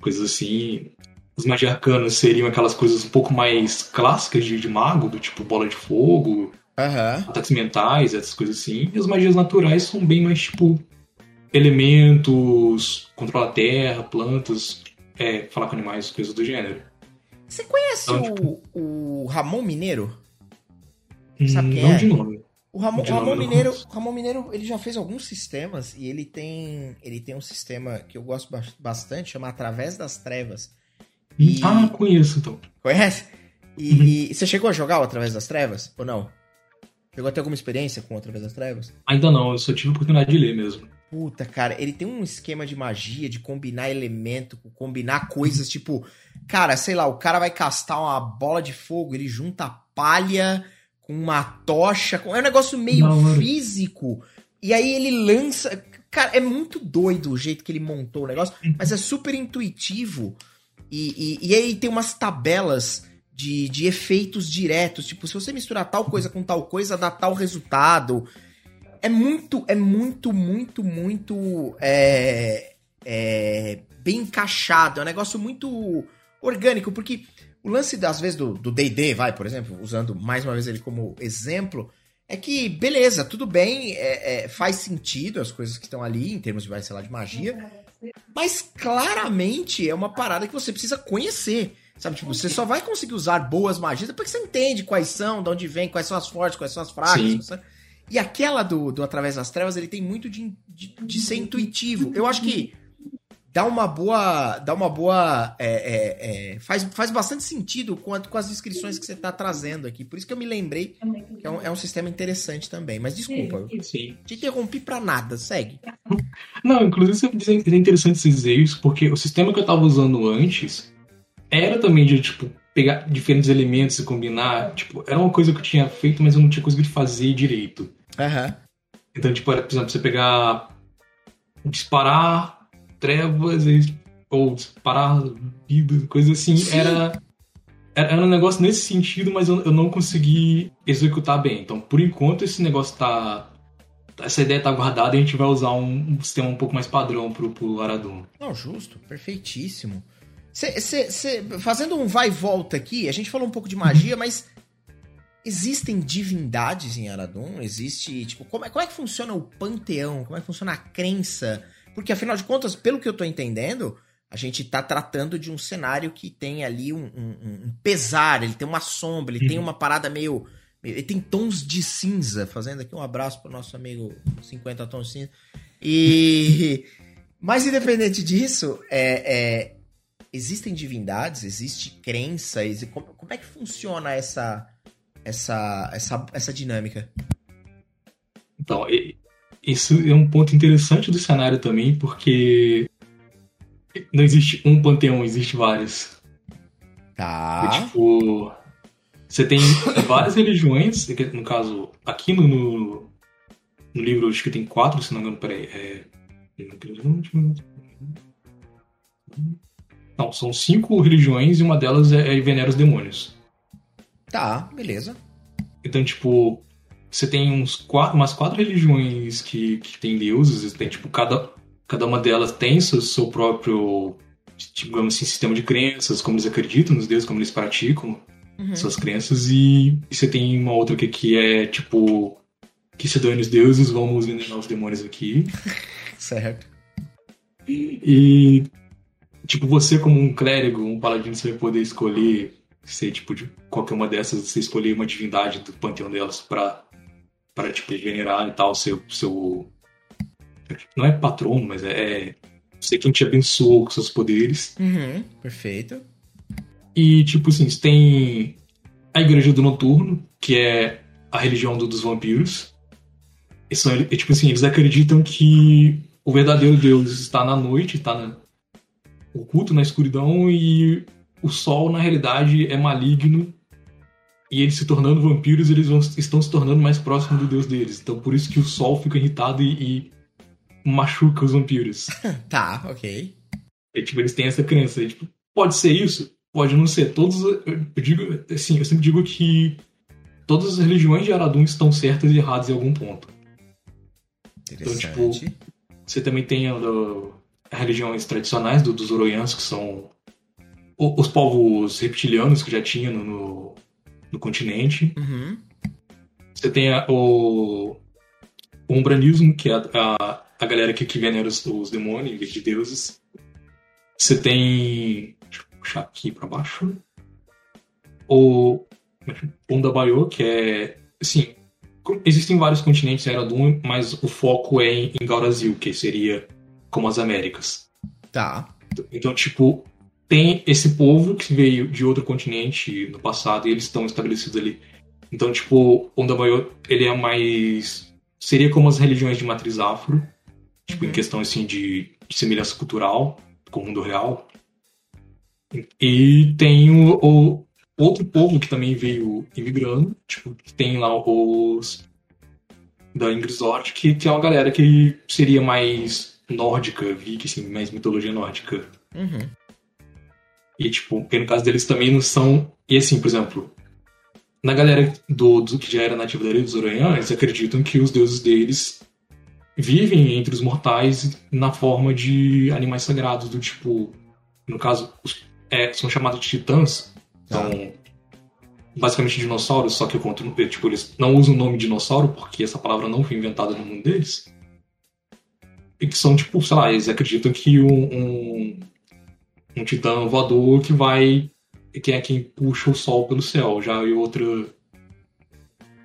coisas assim. As magias arcanas seriam aquelas coisas um pouco mais clássicas de, de mago, do tipo bola de fogo, Aham. ataques mentais, essas coisas assim. E as magias naturais são bem mais tipo elementos, controlar a terra, plantas, é, falar com animais, coisas do gênero. Você conhece Então, tipo- o, o Ramon Mineiro? Sabe quem não é? de nome. O Ramon, De Ramon Mineiro. Ramon Mineiro, ele já fez alguns sistemas e ele tem, ele tem um sistema que eu gosto ba- bastante, chama Através das Trevas. E- Ah, conheço então. Conhece? E, Uhum. você chegou a jogar o Através das Trevas ou não? Chegou a ter alguma experiência com o Através das Trevas? Ainda não, eu só tive a oportunidade de ler mesmo. Puta, cara, ele tem um esquema de magia, de combinar elemento, combinar coisas, tipo, cara, sei lá, o cara vai castar uma bola de fogo, ele junta palha com uma tocha, com- é um negócio meio hora. físico. E aí ele lança, cara, é muito doido o jeito que ele montou o negócio, mas é super intuitivo. E, e, e aí tem umas tabelas de, de efeitos diretos, tipo, se você misturar tal coisa com tal coisa, dá tal resultado é muito, é muito, muito, muito é, é, bem encaixado. É um negócio muito orgânico, porque o lance, às vezes, do D&D, vai, por exemplo, usando mais uma vez ele como exemplo, é que, beleza, tudo bem, é- é, faz sentido as coisas que estão ali, em termos de, sei lá, de magia, mas claramente é uma parada que você precisa conhecer. Sabe, tipo, você só vai conseguir usar boas magias depois que você entende quais são, de onde vem, quais são as fortes, quais são as fracas. Você- E aquela do, do Através das Trevas, ele tem muito de, de, de ser intuitivo. Eu acho que dá uma boa. Dá uma boa. é, é, é, faz, faz bastante sentido a- com as descrições que você tá trazendo aqui. Por isso que eu me lembrei que é um, é um sistema interessante também. Mas desculpa, eu Sim. te interrompi pra nada, segue. (laughs) Não, inclusive é interessante dizer isso, porque o sistema que eu tava usando antes era também de, tipo, pegar diferentes elementos e combinar. Tipo, era uma coisa que eu tinha feito, mas eu não tinha conseguido fazer direito. Aham. Então, tipo, era, por exemplo, você pegar. disparar trevas e- ou vida, coisa assim. Sim. Era. Era um negócio nesse sentido, mas eu, eu não consegui executar bem. Então, por enquanto, esse negócio tá. Essa ideia tá guardada e a gente vai usar um, um sistema um pouco mais padrão pro, pro Aradum. Não, justo, perfeitíssimo. Cê, cê- cê- fazendo um vai e volta aqui, a gente falou um pouco de magia, mas existem divindades em Aradon? Existe, tipo, como é, como é que funciona o panteão? Como é que funciona a crença? Porque, afinal de contas, pelo que eu tô entendendo, a gente tá tratando de um cenário que tem ali um, um- um pesar, ele tem uma sombra, ele tem Uhum. uma parada meio... Ele tem tons de cinza, fazendo aqui um abraço pro nosso amigo 50 tons de cinza. E... (laughs) Mas independente disso, é, é, existem divindades, existe crença, exi- como, como é que funciona essa, essa, essa, essa dinâmica? Então, isso é um ponto interessante do cenário também, porque não existe um panteão, existe vários. Tá. E, tipo, você tem várias religiões, no caso, aqui no, no, no livro, acho que tem quatro, se não me engano, peraí. É... Não, são cinco religiões e uma delas é, é venera os demônios. Tá, beleza. Então, tipo, você tem uns quatro, umas quatro religiões que, que tem deuses, tem, tipo, cada, cada uma delas tem seu, seu próprio, digamos assim, sistema de crenças, como eles acreditam nos deuses, como eles praticam Uhum. suas crenças, e, e você tem uma outra que, que é, tipo, que se dane os deuses, vamos venerar os demônios aqui. (laughs) Certo. E, tipo, você como um clérigo, um paladino, você vai poder escolher ser, tipo, de qualquer uma dessas, você escolher uma divindade do panteão delas pra para tipo, venerar e tal, seu, seu. Não é patrono, mas é. é ser quem te abençoou com seus poderes. Uhum, perfeito. E, tipo assim, você tem a Igreja do Noturno, que é a religião do, dos vampiros. E são, tipo assim, eles acreditam que o verdadeiro Deus está na noite, está na, oculto na escuridão, e o sol, na realidade, é maligno. E eles se tornando vampiros, eles vão, estão se tornando mais próximos do Deus deles. Então, por isso que o sol fica irritado e, e machuca os vampiros. (laughs) tá, ok. E, tipo, eles têm essa crença. E, tipo, pode ser isso? Pode não ser. Todos. Eu digo, assim, eu sempre digo que todas as religiões de Aradun estão certas e erradas em algum ponto. Então, tipo, você também tem as religiões tradicionais do, dos Oroians, que são os povos reptilianos que já tinha no, no, no continente. Uhum. Você tem a, o, o umbranismo, que é a, a, a galera que, que venera os, os demônios, de deuses. Você tem. Deixa eu puxar aqui pra baixo. O Undabayo, que é. Assim, existem vários continentes em Eradun, mas o foco é em, em Gaurazil, que seria como as Américas. Tá. Então, tipo, tem esse povo que veio de outro continente no passado e eles estão estabelecidos ali. Então, tipo, o Ondabayo, ele é mais... Seria como as religiões de matriz afro, tipo, uhum. em questão, assim, de, de, semelhança cultural com o mundo real. E tem o, o, outro povo que também veio imigrando, tipo, que tem lá os da Ingrisort, que, que é uma galera que seria mais nórdica, viking, assim, mais mitologia nórdica. Uhum. E, tipo, porque no caso deles também não são. E assim, por exemplo, na galera do, do que já era nativa da dos Oranhã, eles acreditam que os deuses deles vivem entre os mortais na forma de animais sagrados, do tipo. No caso, os, é, são chamados de titãs. São basicamente dinossauros, só que eu conto, tipo, eles não usam o nome dinossauro porque essa palavra não foi inventada no mundo deles. E que são, tipo, sei lá, eles acreditam que um, um um titã voador que vai. que é quem puxa o sol pelo céu. Já e outra.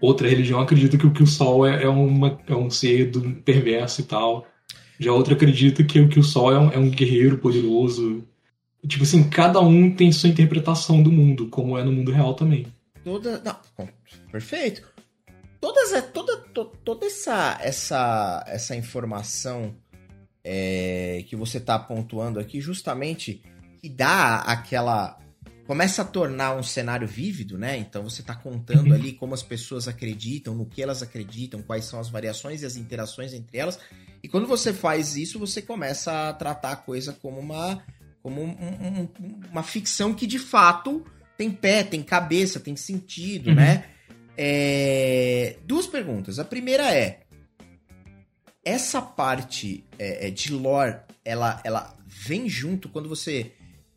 Outra religião acredita que, que o sol é, é, uma, é um ser do, perverso e tal. Já outra acredita que, que o sol é um, é um guerreiro poderoso. tipo assim, cada um tem sua interpretação do mundo, como é no mundo real também. Toda. Não, perfeito. Todas, é, toda, to, toda essa, essa, essa informação é, que você está pontuando aqui, justamente que dá aquela. Começa a tornar um cenário vívido, né? Então você está contando uhum. ali como as pessoas acreditam, no que elas acreditam, quais são as variações e as interações entre elas. E quando você faz isso, você começa a tratar a coisa como uma, como um, um, uma ficção que de fato tem pé, tem cabeça, tem sentido, uhum. né? É... Duas perguntas. A primeira é: essa parte é, é de lore, ela, ela vem junto quando você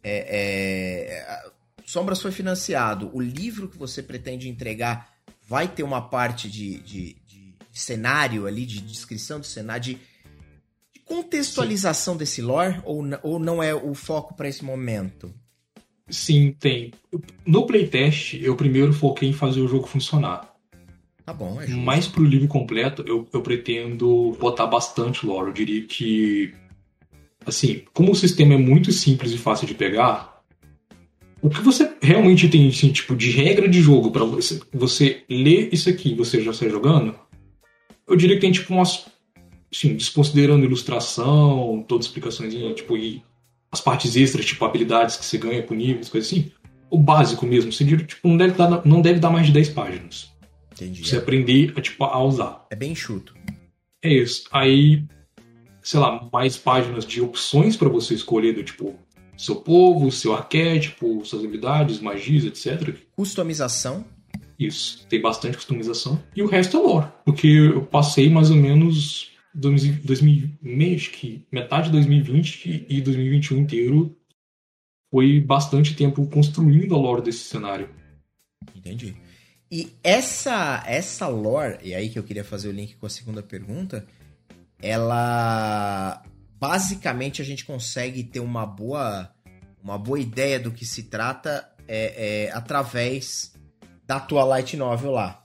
é, é, Sombras foi financiado. O livro que você pretende entregar vai ter uma parte de, de, de cenário ali, de descrição do cenário, de, de contextualização Sim. desse lore? Ou, ou não é o foco para esse momento? Sim, tem. No playtest, eu primeiro foquei em fazer o jogo funcionar. Tá bom, é justo. Mas pro livro completo, eu, eu pretendo botar bastante lore. Eu diria que assim, como o sistema é muito simples e fácil de pegar, o que você realmente tem, assim, tipo, de regra de jogo para você, você ler isso aqui você já está jogando, eu diria que tem, tipo, umas. Assim, desconsiderando ilustração, todas as explicações, tipo, e as partes extras, tipo, habilidades que você ganha com níveis, coisas assim. O básico mesmo, você diria, tipo, não deve dar, não deve dar mais de 10 páginas. Entendi. Você aprender a, tipo, a usar. É bem enxuto. É isso. Aí sei lá, mais páginas de opções para você escolher do tipo seu povo, seu arquétipo, suas habilidades, magias, etc. Customização. Isso, tem bastante customização. E o resto é lore, porque eu passei mais ou menos 2000, acho que metade de 2020 e 2021 inteiro foi bastante tempo construindo a lore desse cenário. Entendi. E essa essa lore, e aí que eu queria fazer o link com a segunda pergunta, ela basicamente a gente consegue ter uma boa uma boa ideia do que se trata é, é, através da tua light novel lá.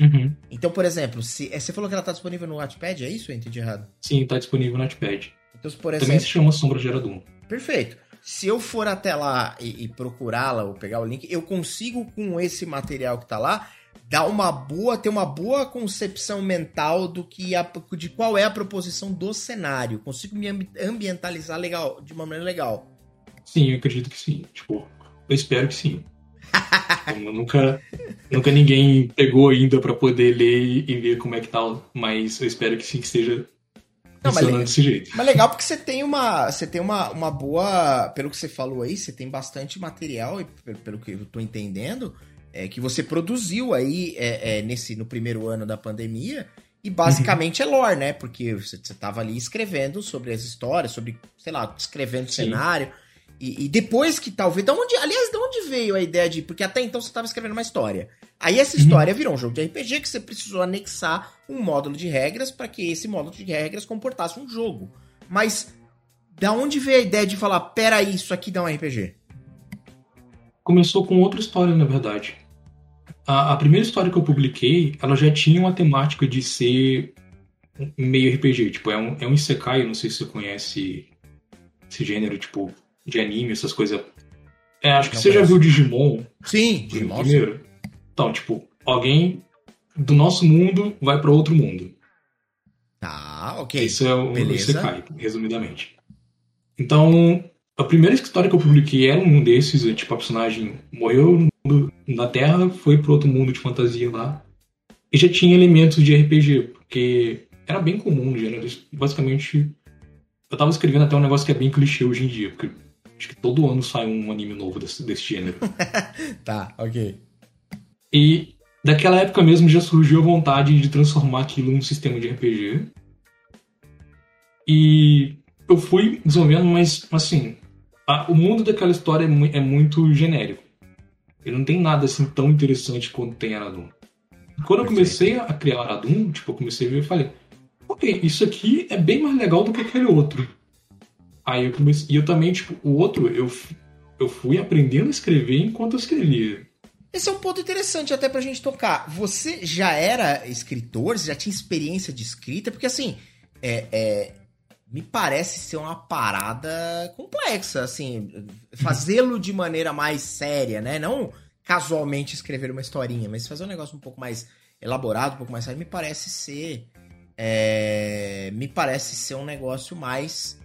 Uhum. Então, por exemplo, se é, você falou que ela tá disponível no Wattpad, é isso? Eu entendi errado. Sim, tá disponível no Notepad. Então, por Também exemplo, se chama Sombra de Aradum. perfeito. Se eu for até lá e, e procurá-la ou pegar o link, eu consigo com esse material que tá lá dar uma boa, ter uma boa concepção mental do que a, de qual é a proposição do cenário. Consigo me ambi- ambientalizar legal, de uma maneira legal. Sim, eu acredito que sim. Tipo, eu espero que sim. Nunca, nunca ninguém pegou ainda pra poder ler e ver como é que tá, mas eu espero que sim, que esteja Não, mas desse jeito. Mas legal porque você tem uma, você tem uma, uma boa, pelo que você falou aí, você tem bastante material e pelo, pelo que eu tô entendendo, é que você produziu aí é, é, nesse no primeiro ano da pandemia e basicamente é lore, né? Porque você, você tava ali escrevendo sobre as histórias, sobre, sei lá, escrevendo Sim. cenário. E, e depois que talvez. Da onde, aliás, de onde veio a ideia de. Porque até então você estava escrevendo uma história. Aí essa Uhum. história virou um jogo de RPG que você precisou anexar um módulo de regras para que esse módulo de regras comportasse um jogo. Mas da onde veio a ideia de falar, peraí, isso aqui dá um RPG? Começou com outra história, na verdade. A, a primeira história que eu publiquei, ela já tinha uma temática de ser um meio RPG. Tipo, é um, é um Isekai, eu não sei se você conhece esse gênero, tipo, de anime, essas coisas. É, acho que Não você já viu Digimon Sim, Digimon. primeiro. Então, tipo, alguém do nosso mundo vai para outro mundo. Tá, ok. Isso é o beleza. Isekai, resumidamente. Então, a primeira história que eu publiquei era um desses, é, tipo, a personagem morreu mundo- na Terra, foi para outro mundo de fantasia lá, e já tinha elementos de RPG, porque era bem comum no gênero. Basicamente, eu tava escrevendo até um negócio que é bem clichê hoje em dia, porque acho que todo ano sai um anime novo desse, desse gênero. (laughs) Tá, ok. E daquela época mesmo já surgiu a vontade de transformar aquilo num sistema de RPG. E eu fui desenvolvendo, mas assim, a- o mundo daquela história é, mu- é muito genérico. Ele não tem nada assim tão interessante quanto tem Aradum. Quando eu comecei a criar Aradum, tipo, eu comecei a ver e falei, ok, isso aqui é bem mais legal do que aquele outro. Aí eu comecei, e eu também, tipo, o outro, eu, eu fui aprendendo a escrever enquanto eu escrevia. Esse é um ponto interessante até pra gente tocar. Você já era escritor? Você já tinha experiência de escrita? Porque assim, é, é, me parece ser uma parada complexa, assim, fazê-lo de maneira mais séria, né? Não casualmente escrever uma historinha, mas fazer um negócio um pouco mais elaborado, um pouco mais sério, me parece ser. é, me parece ser um negócio mais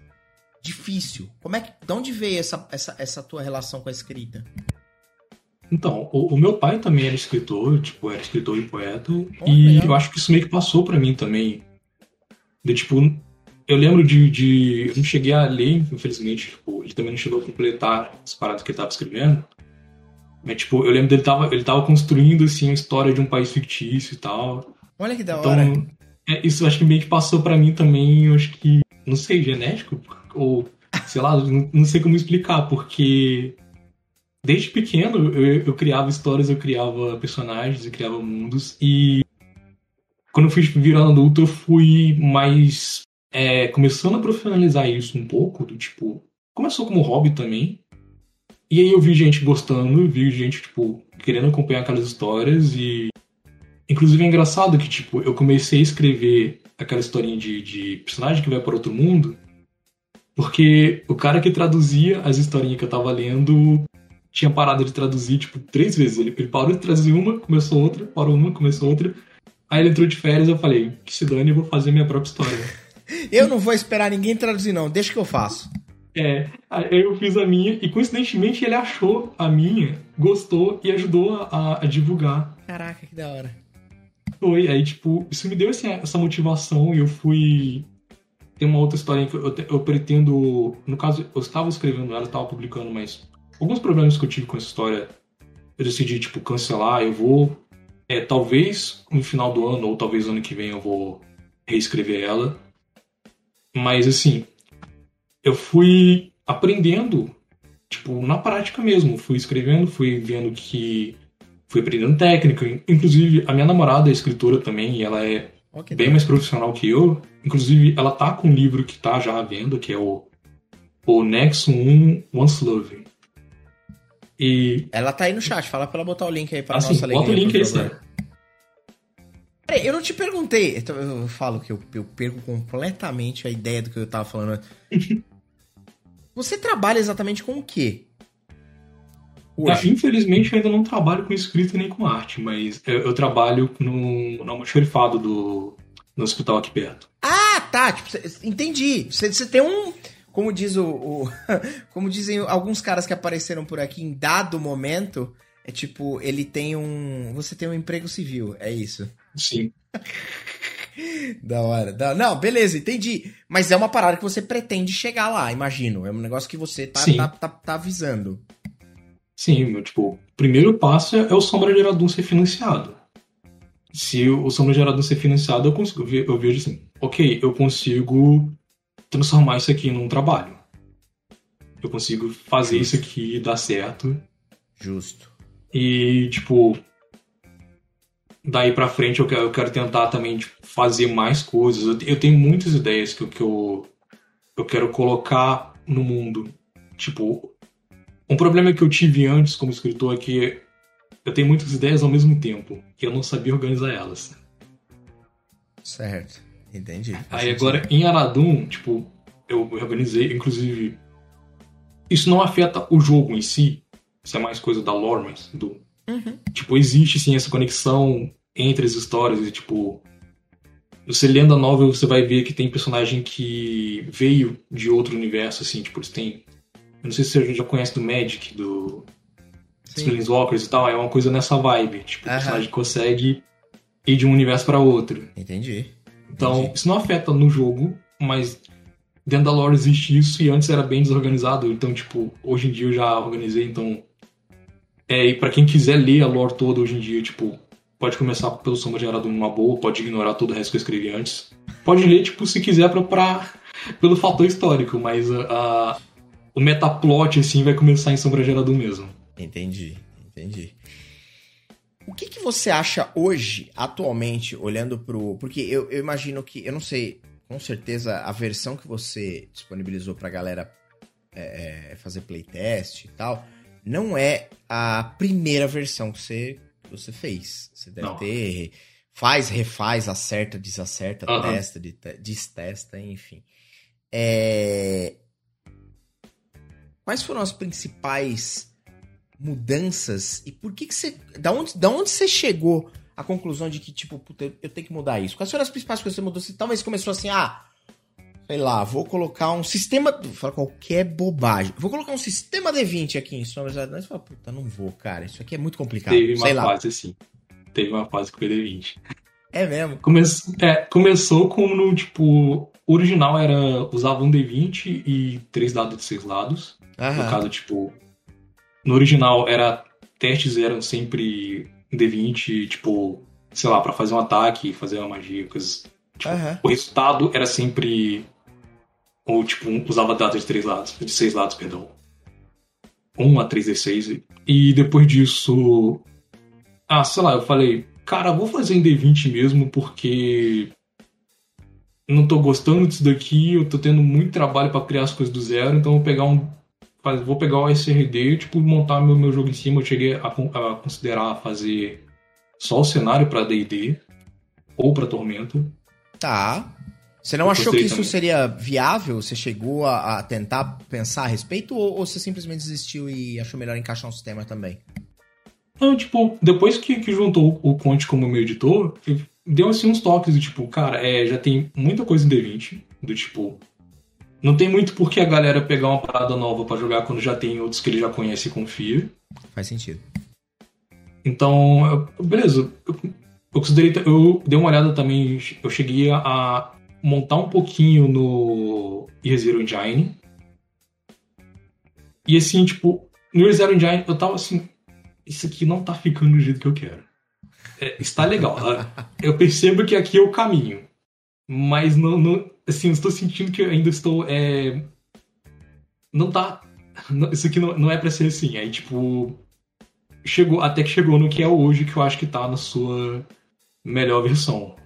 difícil. Como é que. De onde veio essa, essa, essa tua relação com a escrita? Então, o, o meu pai também era escritor, tipo, era escritor e poeta, Oh, e legal. eu acho que isso meio que passou pra mim também. De, tipo, eu lembro de, de- Eu não cheguei a ler, infelizmente, tipo, ele também não chegou a completar as paradas que ele tava escrevendo. Mas, tipo, eu lembro dele tava, ele tava construindo, assim, a história de um país fictício e tal. Olha que da Então, hora. é, isso acho que meio que passou pra mim também, eu acho que, não sei, genético, ou sei lá, não, não sei como explicar, porque desde pequeno eu, eu criava histórias, eu criava personagens, eu criava mundos, e quando eu fui virando adulto eu fui mais é, começando a profissionalizar isso um pouco, do tipo, começou como hobby também, e aí eu vi gente gostando, vi gente, tipo, querendo acompanhar aquelas histórias e Inclusive é engraçado que, tipo, eu comecei a escrever aquela historinha de, de personagem que vai para outro mundo, porque o cara que traduzia as historinhas que eu tava lendo tinha parado de traduzir, tipo, três vezes. Ele, ele parou de traduzir uma, começou outra, parou uma, começou outra. Aí ele entrou de férias eu falei, que se dane, eu vou fazer minha própria história. Eu não vou esperar ninguém traduzir, não. Deixa que eu faço. É, aí eu fiz a minha e coincidentemente ele achou a minha, gostou e ajudou a, a divulgar. Caraca, que da hora. Foi, aí, tipo, isso me deu assim, essa motivação e eu fui. Tem uma outra historinha que eu, eu pretendo. No caso, eu estava escrevendo ela, estava publicando, mas alguns problemas que eu tive com essa história, eu decidi, tipo, cancelar. Eu vou. É, talvez no final do ano, ou talvez ano que vem, eu vou reescrever ela. Mas, assim, eu fui aprendendo, tipo, na prática mesmo. Fui escrevendo, fui vendo que fui aprendendo técnica. Inclusive, a minha namorada é escritora também, e ela é que bem da mais profissional que eu. Inclusive, ela tá com um livro que tá já à venda, que é o, o Nexus 1 Once Love. E, Ela tá aí no chat. Fala pra ela botar o link aí pra assim, nossa bota o link aí. Peraí, eu não te perguntei. Então, eu falo que eu, eu perco completamente a ideia do que eu tava falando. (laughs) Você trabalha exatamente com o quê? Ah, infelizmente eu ainda não trabalho com escrita nem com arte, mas eu, eu trabalho no, no almoxerifado do no hospital aqui perto. Ah, tá. Tipo, entendi. Você, você tem um. Como diz o, o. (laughs) Como dizem alguns caras que apareceram por aqui em dado momento. É tipo, ele tem um. Você tem um emprego civil, é isso. Sim. (laughs) da hora. Da... Não, beleza, entendi. Mas é uma parada que você pretende chegar lá, imagino. É um negócio que você tá, tá, tá, tá, avisando. Sim, meu, tipo, o primeiro passo é o Sombra de ser financiado. Se o Sombra de ser financiado, eu consigo, eu vejo assim, ok, eu consigo transformar isso aqui num trabalho. Eu consigo fazer Justo. isso aqui dar certo. Justo. E, tipo, daí pra frente eu quero, eu quero tentar também tipo, fazer mais coisas. Eu, eu, tenho muitas ideias que, que eu, eu quero colocar no mundo. Tipo, um problema que eu tive antes como escritor é que eu tenho muitas ideias ao mesmo tempo e eu não sabia organizar elas. Certo, entendi. Aí agora em Aradum, tipo, eu organizei, inclusive. Isso não afeta o jogo em si, isso é mais coisa da lore, mas do. Uhum. Tipo, existe sim essa conexão entre as histórias e, tipo. Você lendo a novel, você vai ver que tem personagem que veio de outro universo, assim, tipo, eles têm. Eu não sei se você já conhece do Magic, do. Walkers e tal, é uma coisa nessa vibe. Tipo, uhum. o personagem consegue ir de um universo para outro. Entendi. Então, Entendi. isso não afeta no jogo, mas dentro da lore existe isso e antes era bem desorganizado. Então, tipo, hoje em dia eu já organizei, então é, e para quem quiser ler a lore toda hoje em dia, tipo, pode começar pelo Sombra de Aradum numa boa, pode ignorar todo o resto que eu escrevi antes. Pode ler, tipo, se quiser pra, pra pelo fator histórico, mas a, a, o metaplot, assim, vai começar em Sombra de mesmo. Entendi, entendi. O que, que você acha hoje, atualmente, olhando pro... Porque eu, eu imagino que, eu não sei, com certeza a versão que você disponibilizou pra galera é, é fazer playtest e tal não é a primeira versão que você, que você fez. Você deve não. ter. Faz, refaz, acerta, desacerta, uhum. testa, destesta, enfim. É... Quais foram as principais mudanças e por que, que você. Da onde, da onde você chegou à conclusão de que, tipo, puta, eu tenho que mudar isso? Quais foram as principais coisas que você mudou? Você talvez começou assim, ah, sei lá, vou colocar um sistema. Vou falar qualquer bobagem. Vou colocar um sistema D20 aqui em Sombras da Você fala, puta, não vou, cara. Isso aqui é muito complicado. Teve sei uma lá. fase assim. Teve uma fase com o D20. É mesmo? Come... É, começou como no, tipo. O original era. Usava um D20 e três dados de seis lados. Aham. No caso, tipo. No original era. Testes eram sempre D20, tipo. Sei lá, para fazer um ataque, fazer uma magia, coisas. Tipo, O resultado era sempre ou, tipo, um, usava dados de três lados, de seis lados, perdão. 1 a 3d6. E depois disso. Ah, sei lá, eu falei, cara, vou fazer em D20 mesmo, porque. Não tô gostando disso daqui, eu tô tendo muito trabalho para criar as coisas do zero, então vou pegar um. Vou pegar o SRD e, tipo, montar meu, meu jogo em cima. Eu cheguei a, a considerar fazer só o cenário para DD ou para Tormenta. Tá. Você não achou que isso também. seria viável? Você chegou a, a, tentar pensar a respeito ou, ou, você simplesmente desistiu e achou melhor encaixar um sistema também? Não, tipo, depois que, que juntou o Conte como meu editor, deu assim uns toques do tipo, cara, é, já tem muita coisa em D20, do tipo. Não tem muito por que a galera pegar uma parada nova para jogar quando já tem outros que ele já conhece e confia. Faz sentido. Então, beleza. Eu, eu considerei. Eu dei uma olhada também. Eu cheguei a montar um pouquinho no Zero Engine. E assim, tipo, no Zero Engine eu tava assim, isso aqui não tá ficando do jeito que eu quero. É, está legal. Eu percebo que aqui é o caminho. Mas não, não assim, eu estou sentindo que eu ainda estou é, não tá não, isso aqui não, não é para ser assim. Aí tipo chegou até que chegou no que é hoje que eu acho que tá na sua melhor versão.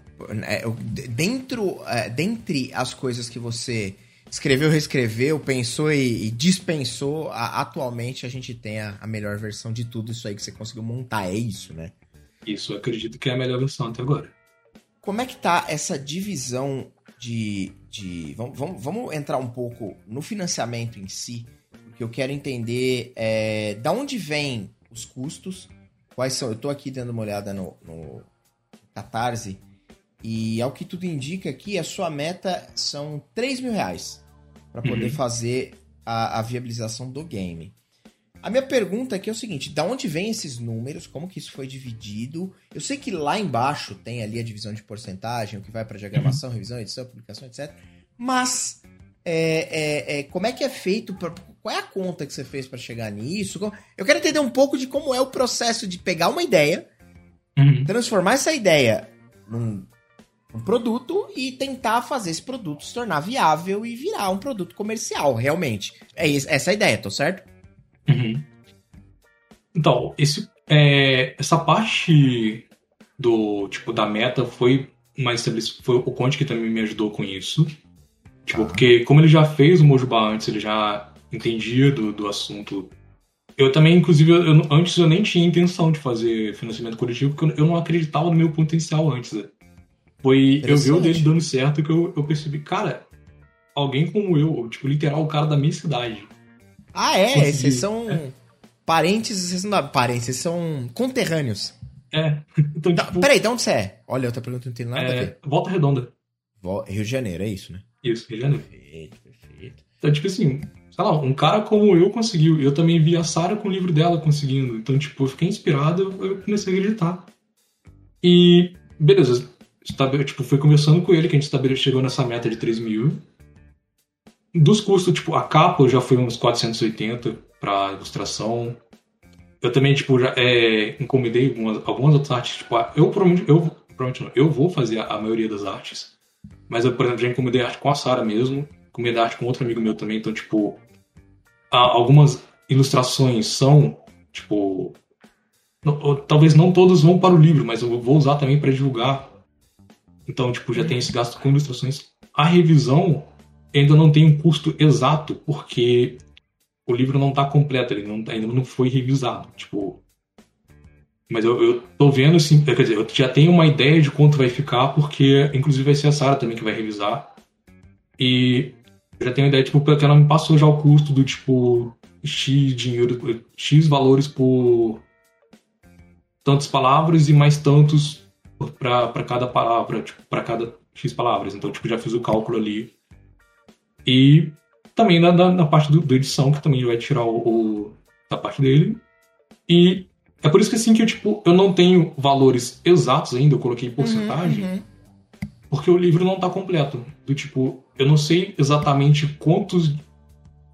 É, dentro, é, dentre as coisas que você escreveu, reescreveu, pensou e, e dispensou, a, atualmente a gente tem a, a, melhor versão de tudo isso aí que você conseguiu montar. É isso, né? Isso, eu acredito que é a melhor versão até agora. como é que tá essa divisão de. de vamos, vamos, vamos entrar um pouco no financiamento em si, porque eu quero entender é, da onde vem os custos, quais são. Eu tô aqui dando uma olhada no, no Catarse, e ao que tudo indica aqui, a sua meta são 3 mil reais para poder uhum. fazer a, a viabilização do game. A minha pergunta aqui é o seguinte: da onde vem esses números? Como que isso foi dividido? Eu sei que lá embaixo tem ali a divisão de porcentagem, o que vai para diagramação, revisão, edição, publicação, etc. Mas é, é, é, como é que é feito? Pra, qual é a conta que você fez para chegar nisso? Eu quero entender um pouco de como é o processo de pegar uma ideia, uhum. transformar essa ideia num, num produto e tentar fazer esse produto se tornar viável e virar um produto comercial, realmente. É essa a ideia, tô certo? Uhum. Então, esse, é, essa parte do tipo da meta foi mais foi o Conte que também me ajudou com isso. Tipo, ah. porque como ele já fez o Mojubá antes, ele já entendia do, do assunto. Eu também, inclusive, eu, antes eu nem tinha intenção de fazer financiamento coletivo, porque eu não acreditava no meu potencial antes. Né? Foi eu ver o dele dando certo que eu, eu percebi, cara, alguém como eu, tipo, literal, o cara da minha cidade, ah, é? Vocês são é. parentes, vocês não parentes, vocês são conterrâneos. É. (laughs) Então, tá, tipo... Peraí, de onde você é? Olha, outra pergunta não tem nada é, a ver. Volta Redonda. Rio de Janeiro, é isso, né? Isso, Rio de Janeiro. Perfeito, perfeito. Então, tipo assim, sei lá, um cara como eu conseguiu. Eu também vi a Sarah com o livro dela conseguindo. Então, tipo, eu fiquei inspirado, eu comecei a acreditar. E, beleza, tipo, fui conversando com ele que a gente chegou nessa meta de 3 mil. Dos custos, tipo, a capa já foi uns 480 para ilustração. Eu também, tipo, já é, encomendei algumas, algumas outras artes. Tipo, eu provavelmente, eu, provavelmente não, eu vou fazer a, a, maioria das artes. Mas eu, por exemplo, já encomendei arte com a Sara mesmo. Encomendei arte com outro amigo meu também. Então, tipo, algumas ilustrações são, tipo... Não, talvez não todas vão para o livro, mas eu vou usar também para divulgar. Então, tipo, já tem esse gasto com ilustrações. A revisão ainda não tem um custo exato, porque o livro não está completo, ele não, ainda não foi revisado. Tipo, mas eu, eu tô vendo assim, quer dizer, eu já tenho uma ideia de quanto vai ficar, porque inclusive vai ser a Sara também que vai revisar. E eu já tenho ideia, tipo, porque ela me passou já o custo do tipo X dinheiro, X valores por tantas palavras e mais tantos para cada palavra, tipo, para cada X palavras. Então, tipo, já fiz o cálculo ali e também na, na, na parte do, do, edição, que também vai tirar o, o, da parte dele. E é por isso que assim que eu, tipo, eu não tenho valores exatos ainda, eu coloquei porcentagem, uhum, uhum. porque o livro não tá completo. Do tipo, eu não sei exatamente quantos.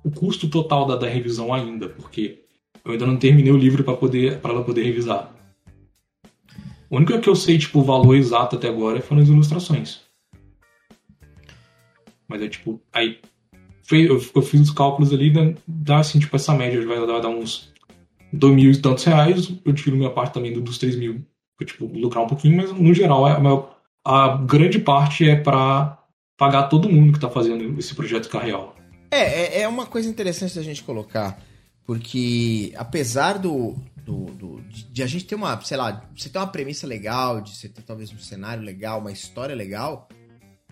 o custo total da, da revisão ainda, porque eu ainda não terminei o livro para poder para ela poder revisar. O único que eu sei, tipo, o valor exato até agora foram as ilustrações. Mas é tipo, aí eu, fiz os cálculos ali, né, dá assim, tipo, essa média vai dar, uns dois mil e tantos reais, eu tiro minha parte também dos três mil, pra, tipo, lucrar um pouquinho, mas no geral é, a, a grande parte é para pagar todo mundo que tá fazendo esse projeto Carreal. É, é, é uma coisa interessante da gente colocar, porque apesar do, do, do, de a gente ter uma, sei lá, você ter uma premissa legal, de você ter talvez um cenário legal, uma história legal,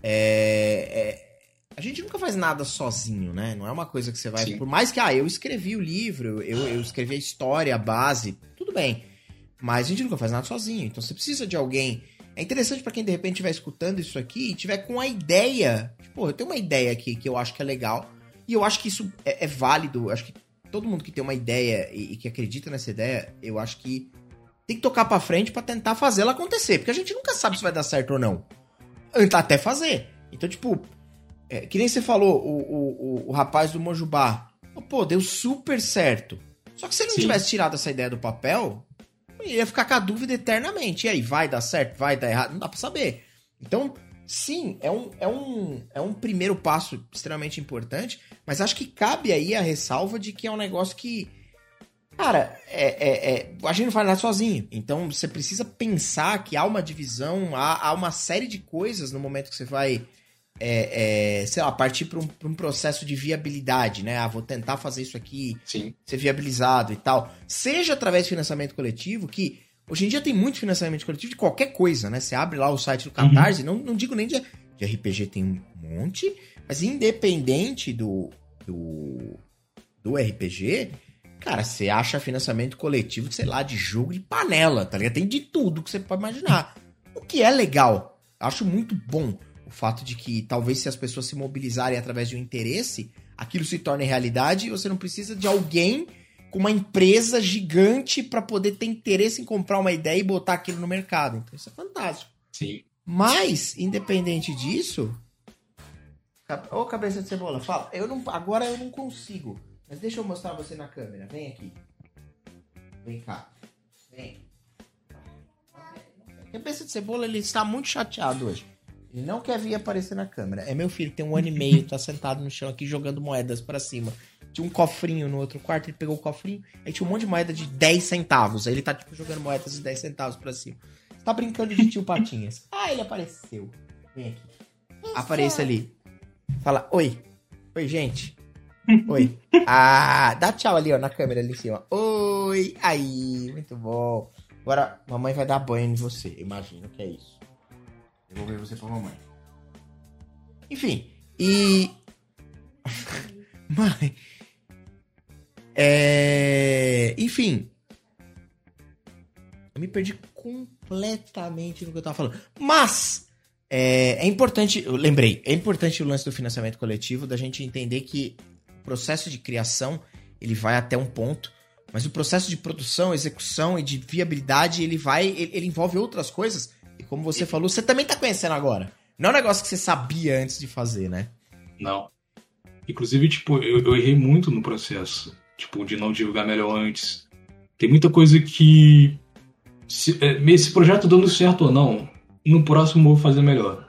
é, é a gente nunca faz nada sozinho, né? Não é uma coisa que você vai. Sim. Por mais que, ah, eu escrevi o livro, eu, eu escrevi a história, a base, tudo bem. Mas a gente nunca faz nada sozinho. Então você precisa de alguém. É interessante para quem de repente estiver escutando isso aqui e tiver com a ideia. Tipo, eu tenho uma ideia aqui que eu acho que é legal. E eu acho que isso é, é válido. Acho que todo mundo que tem uma ideia e, e, que acredita nessa ideia, eu acho que tem que tocar para frente para tentar fazê-la acontecer. Porque a gente nunca sabe se vai dar certo ou não. Até fazer. Então, tipo, é, que nem você falou, o, o, o, rapaz do Mojubá. Pô, deu super certo. Só que se ele não Sim. tivesse tirado essa ideia do papel, ia ficar com a dúvida eternamente. E aí, vai dar certo? Vai dar errado? Não dá pra saber. Então, sim, é um, é um, é um primeiro passo extremamente importante, mas acho que cabe aí a ressalva de que é um negócio que. Cara, é, é, é, a gente não faz nada sozinho. Então você precisa pensar que há uma divisão, há, há uma série de coisas no momento que você vai é, é, sei lá, partir para um, um, processo de viabilidade, né? Ah, vou tentar fazer isso aqui Sim. ser viabilizado e tal. Seja através de financiamento coletivo, que Hoje em dia tem muito financiamento coletivo de qualquer coisa, né? Você abre lá o site do Catarse, uhum. não, não digo nem de, de RPG, tem um monte, mas independente do, do, do RPG, cara, você acha financiamento coletivo, sei lá, de jogo de panela, tá ligado? Tem de tudo que você pode imaginar. O que é legal. Acho muito bom o fato de que talvez se as pessoas se mobilizarem através de um interesse, aquilo se torne realidade e você não precisa de alguém com uma empresa gigante para poder ter interesse em comprar uma ideia e botar aquilo no mercado. Então isso é fantástico. Sim. Mas, independente disso. Ô, cabeça de cebola, fala. Eu não, agora eu não consigo. Mas deixa eu mostrar você na câmera. Vem aqui. Vem cá. Vem. Cabeça de cebola, ele está muito chateado hoje. Ele não quer vir aparecer na câmera. É meu filho, tem um ano e meio, tá sentado no chão aqui jogando moedas para cima. Tinha um cofrinho no outro quarto, ele pegou o cofrinho, aí tinha um monte de moeda de 10 centavos. Aí ele tá, tipo, jogando moedas de 10 centavos pra cima. Tá brincando de tio Patinhas. (laughs) Ah, ele apareceu. Vem aqui. Apareça ali. Fala, oi. Oi, gente. (laughs) Oi. Ah, dá tchau ali, ó, na câmera ali em cima. Oi. Aí, muito bom. Agora, mamãe vai dar banho em você. Imagino que é isso. Devolver você pra mamãe. Enfim, e. (laughs) Mãe. É... Enfim. Eu me perdi completamente no que eu tava falando. Mas. É, é importante, eu lembrei, é importante o lance do financiamento coletivo, da gente entender que o processo de criação ele vai até um ponto, mas o processo de produção, execução e de viabilidade ele vai, ele, ele envolve outras coisas. E como você falou, você também tá conhecendo agora. Não é um negócio que você sabia antes de fazer, né? Não. Inclusive, tipo, eu, eu errei muito no processo. Tipo, de não divulgar melhor antes. Tem muita coisa que. Se, é, esse projeto dando certo ou não, no próximo eu vou fazer melhor.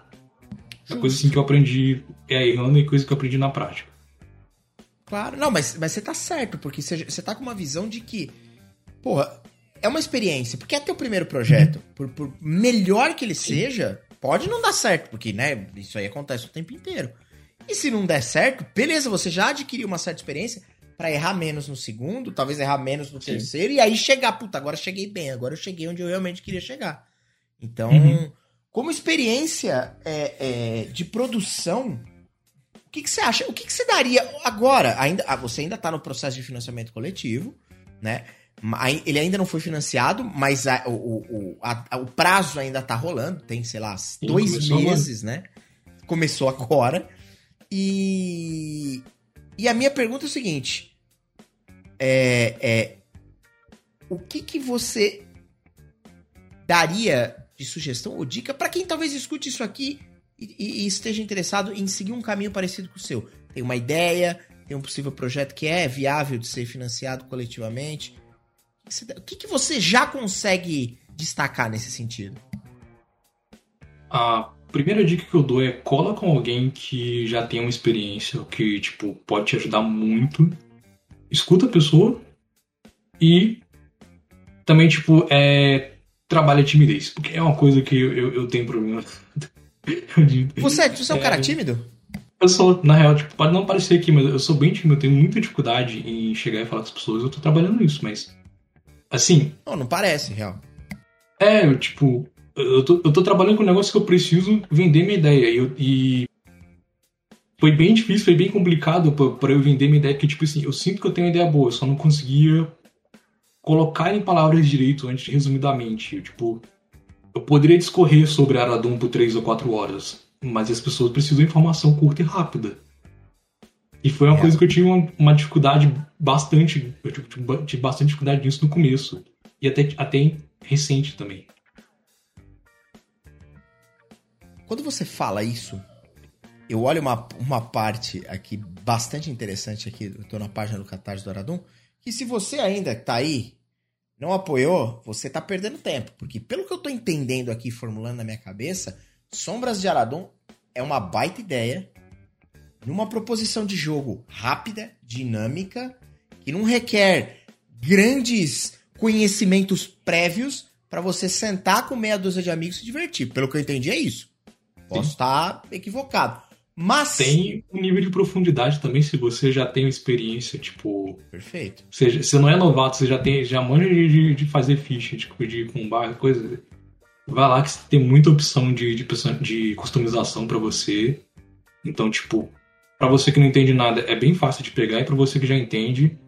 É coisa assim que eu aprendi é errando e coisa que eu aprendi na prática. Claro, não, mas, mas você tá certo, porque você, você tá com uma visão de que, porra, é uma experiência, porque é teu primeiro projeto, uhum. por, por melhor que ele Sim. seja, pode não dar certo, porque, né, isso aí acontece o tempo inteiro. E se não der certo, beleza, você já adquiriu uma certa experiência para errar menos no segundo, talvez errar menos no Sim. terceiro, e aí chegar, puta, agora cheguei bem, agora eu cheguei onde eu realmente queria chegar. Então, uhum. como experiência é, é, de produção, o que, que você acha? O que, que você daria agora? Ainda, ah, você ainda tá no processo de financiamento coletivo, né? Ele ainda não foi financiado, mas a, o, o, a, o prazo ainda tá rolando. Tem, sei lá, dois meses, agora. né? Começou agora. E, e a minha pergunta é o seguinte: é, é o que, que você daria de sugestão ou dica para quem talvez escute isso aqui e, e, esteja interessado em seguir um caminho parecido com o seu? Tem uma ideia, tem um possível projeto que é viável de ser financiado coletivamente. O que, que você já consegue destacar nesse sentido? Ah, primeira dica que eu dou é cola com alguém que já tem uma experiência, que, tipo, pode te ajudar muito. Escuta a pessoa e também, tipo, é, trabalha a timidez, porque é uma coisa que eu, eu, tenho problema. (laughs) você, você é um cara é, tímido? Eu sou, na real, tipo, pode não parecer aqui, mas eu sou bem tímido, eu tenho muita dificuldade em chegar e falar com as pessoas, eu tô trabalhando nisso, mas. Assim. Não, não parece, real. É, eu, tipo, eu tô, eu tô trabalhando com um negócio que eu preciso vender minha ideia. E, eu, e foi bem difícil, foi bem complicado para eu vender minha ideia, porque, tipo assim, eu sinto que eu tenho uma ideia boa, eu só não conseguia colocar em palavras direito antes, resumidamente. Eu, tipo, eu poderia discorrer sobre Aradum por 3 ou 4 horas, mas as pessoas precisam de informação curta e rápida. E foi uma é. coisa que eu tive uma, uma dificuldade bastante. Eu tive bastante dificuldade nisso no começo. E até, até recente também. Quando você fala isso, eu olho uma, uma parte aqui bastante interessante aqui, eu tô na página do Catarse do Aradum, que se você ainda tá aí, não apoiou, você tá perdendo tempo. Porque pelo que eu tô entendendo aqui, formulando na minha cabeça, Sombras de Aradum é uma baita ideia numa proposição de jogo rápida, dinâmica, que não requer grandes conhecimentos prévios para você sentar com meia dúzia de amigos e se divertir. Pelo que eu entendi, é isso. Posso estar equivocado. Mas. Tem um nível de profundidade também, se você já tem experiência, tipo. Perfeito. Você, você não é novato, você já tem. Já manja de, de fazer ficha, tipo, de combate, coisa. Vai lá que tem muita opção de, de, de customização para você. Então, tipo, para você que não entende nada, é bem fácil de pegar, e para você que já entende,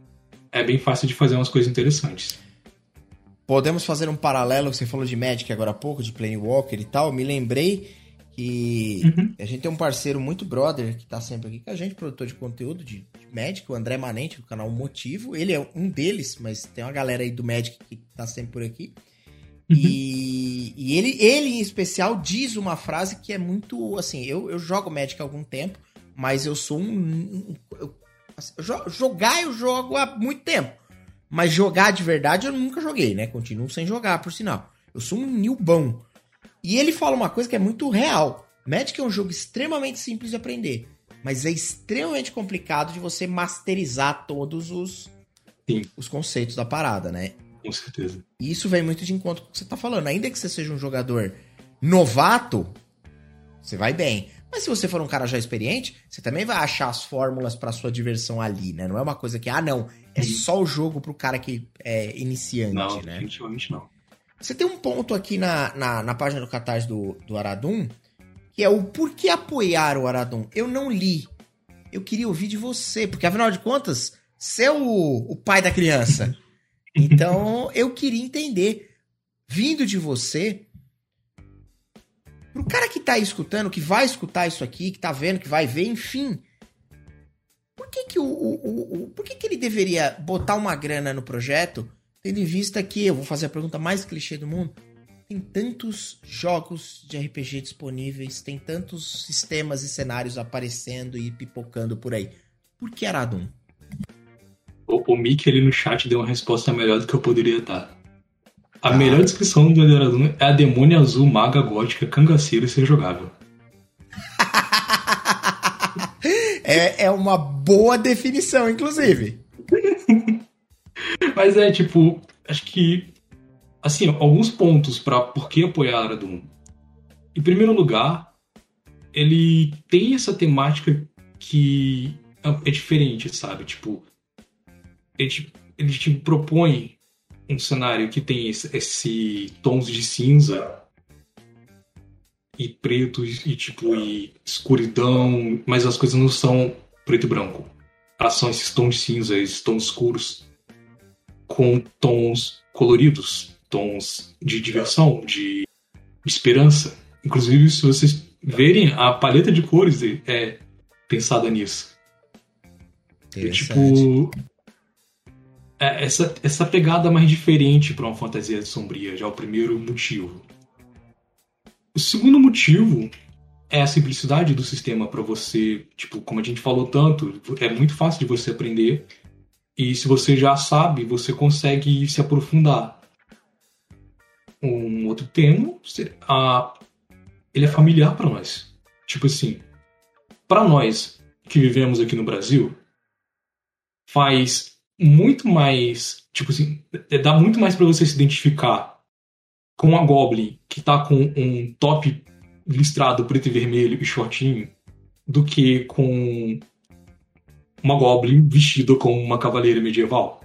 é bem fácil de fazer umas coisas interessantes. Podemos fazer um paralelo, você falou de Magic agora há pouco, de Planewalker e tal. Me lembrei que uhum. a gente tem um parceiro muito brother que tá sempre aqui com a gente, produtor de conteúdo de, de Magic, o André Manente, do canal Motivo. Ele é um deles, mas tem uma galera aí do Magic que tá sempre por aqui. Uhum. E, e, ele, ele, em especial, diz uma frase que é muito. Assim, eu, eu jogo Magic há algum tempo, mas eu sou um. um eu, assim, eu, jogar eu jogo há muito tempo. Mas jogar de verdade eu nunca joguei, né? Continuo sem jogar, por sinal. Eu sou um newbão. E ele fala uma coisa que é muito real. Magic é um jogo extremamente simples de aprender, mas é extremamente complicado de você masterizar todos os, Sim. os conceitos da parada, né? Com certeza. E isso vem muito de encontro com o que você tá falando. Ainda que você seja um jogador novato, você vai bem. Mas se você for um cara já experiente, você também vai achar as fórmulas para sua diversão ali, né? Não é uma coisa que, ah, não, é só o jogo pro cara que é iniciante, não, né? Definitivamente não. Você tem um ponto aqui na, na, na página do Catarse do, do Aradum, que é o porquê apoiar o Aradum. Eu não li. Eu queria ouvir de você, porque afinal de contas, você é o, o pai da criança. (laughs) Então, eu queria entender, vindo de você, pro cara que tá escutando, que vai escutar isso aqui, que tá vendo, que vai ver, enfim. Por que que, o, o, o, por que, que ele deveria botar uma grana no projeto, tendo em vista que, eu vou fazer a pergunta mais clichê do mundo, tem tantos jogos de RPG disponíveis, tem tantos sistemas e cenários aparecendo e pipocando por aí. Por que Aradum? O, o Mickey ali no chat deu uma resposta melhor do que eu poderia dar. A ah. melhor descrição do Aradum é a demônia azul maga gótica cangaceira ser jogável. (laughs) é, é uma boa definição, inclusive. (laughs) (laughs) Mas é, tipo, acho que. Assim, alguns pontos para por que apoiar a Doom. Em primeiro lugar, ele tem essa temática que é diferente, sabe? Tipo, ele te, ele te propõe um cenário que tem esse, esse tons de cinza e preto e tipo e escuridão, mas as coisas não são preto e branco. Elas são esses tons cinza, esses tons escuros com tons coloridos, tons de diversão, de, esperança. Inclusive, se vocês verem, a paleta de cores é pensada nisso. É, tipo, é essa, essa pegada mais diferente para uma fantasia sombria já é o primeiro motivo. O segundo motivo é a simplicidade do sistema para você, tipo, como a gente falou tanto, é muito fácil de você aprender e se você já sabe, você consegue se aprofundar. Um outro termo, a, ele é familiar para nós. Tipo assim, para nós que vivemos aqui no Brasil, faz muito mais, tipo assim, dá muito mais para você se identificar com a Goblin que tá com um top listrado preto e vermelho e shortinho do que com uma Goblin vestida como uma cavaleira medieval.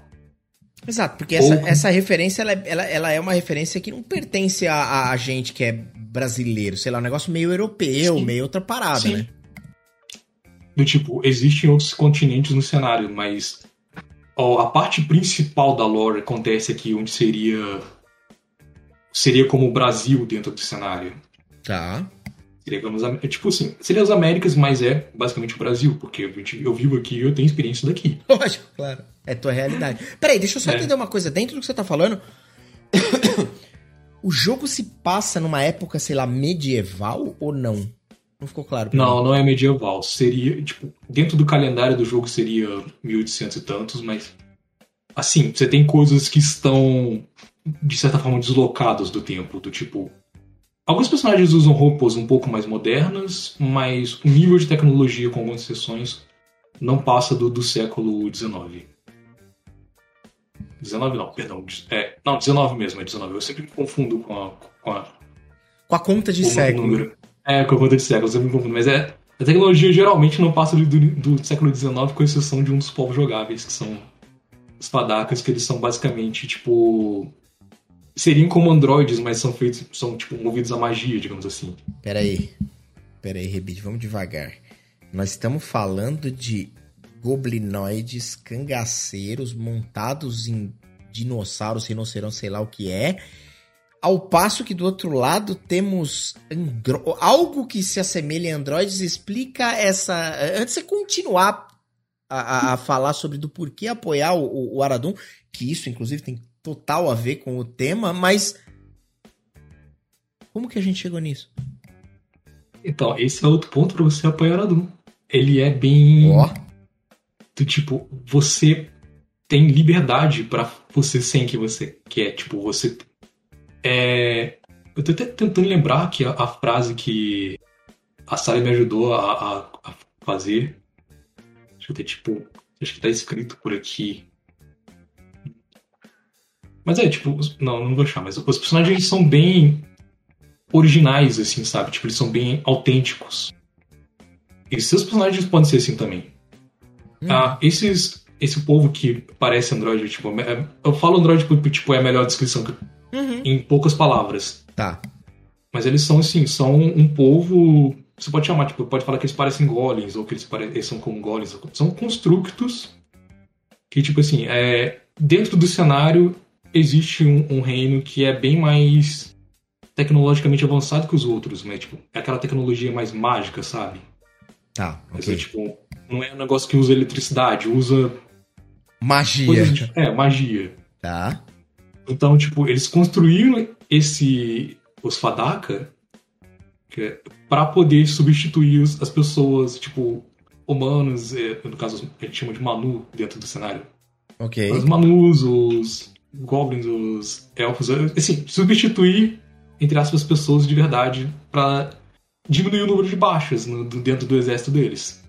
Exato, porque essa, Ou... essa referência ela, ela, ela, é uma referência que não pertence a, a, gente que é brasileiro, sei lá, um negócio meio europeu, Sim. meio outra parada, Sim. né? Do tipo, existem outros continentes no cenário, mas ó, a parte principal da lore acontece aqui, onde seria seria como o Brasil dentro do cenário. Tá. Seria como é tipo assim, seria as Américas, mas é basicamente o Brasil, porque eu, eu vivo aqui e eu tenho experiência daqui. (laughs) Lógico, claro. É tua realidade. Peraí, deixa eu só é. entender uma coisa. Dentro do que você tá falando, (coughs) o jogo se passa numa época, sei lá, medieval ou não? Não ficou claro. Não, mim. não é medieval. Seria, tipo, dentro do calendário do jogo seria 1800 e tantos, mas. Assim, você tem coisas que estão, de certa forma, deslocadas do tempo, do tipo. Alguns personagens usam roupas um pouco mais modernas, mas o nível de tecnologia, com algumas exceções, não passa do, do século XIX. 19 não, perdão. É, não, 19 mesmo, é 19. Eu sempre me confundo com a. Com a, com a conta de século. Número. É, com a conta de século, eu sempre me confundo. Mas é. A tecnologia geralmente não passa do, do século XIX, com exceção de um dos povos jogáveis, que são os fadacas, que eles são basicamente, tipo. Seriam como androides, mas são feitos. são, tipo, movidos à magia, digamos assim. Peraí. Peraí, Rebite, vamos devagar. Nós estamos falando de goblinoides cangaceiros montados em dinossauros, rinocerontes, sei lá o que é. Ao passo que do outro lado temos andro... algo que se assemelha a androides. Explica essa. Antes de continuar a, a, falar sobre do porquê apoiar o, o Aradum, que isso inclusive tem total a ver com o tema, mas. Como que a gente chegou nisso? Então, esse é outro ponto para você apoiar o Aradum. Ele é bem. Oh do tipo, você tem liberdade para você ser quem você quer. Tipo, você. É... Eu tô até tentando lembrar que a, a frase que a Sally me ajudou a, a, a, fazer. Deixa eu ter, tipo. Acho que tá escrito por aqui. Mas é, tipo. Não, não vou achar, mas os personagens são bem originais, assim, sabe? Tipo, eles são bem autênticos. E seus personagens podem ser assim também. Hum. Ah, esses, esse povo que parece Android, tipo, é, eu falo Android porque tipo, é a melhor descrição que, uhum. em poucas palavras. Tá. Mas eles são assim, são um povo. Você pode chamar, tipo, pode falar que eles parecem golems, ou que eles, pare... eles são como golems. São constructos que, tipo assim, é, dentro do cenário existe um, um, reino que é bem mais tecnologicamente avançado que os outros, mas, tipo, é aquela tecnologia mais mágica, sabe? Tá, ok. Mas, é, tipo, não é um negócio que usa eletricidade, usa. Magia. De... É, magia. Tá. Então, tipo, eles construíram esse. Os Fadaka é, para poder substituir as pessoas, tipo, humanos, é, no caso a gente chama de Manu dentro do cenário. Ok. Os Manus, os Goblins, os Elfos, assim, substituir, entre aspas, pessoas de verdade para diminuir o número de baixas no, dentro do exército deles.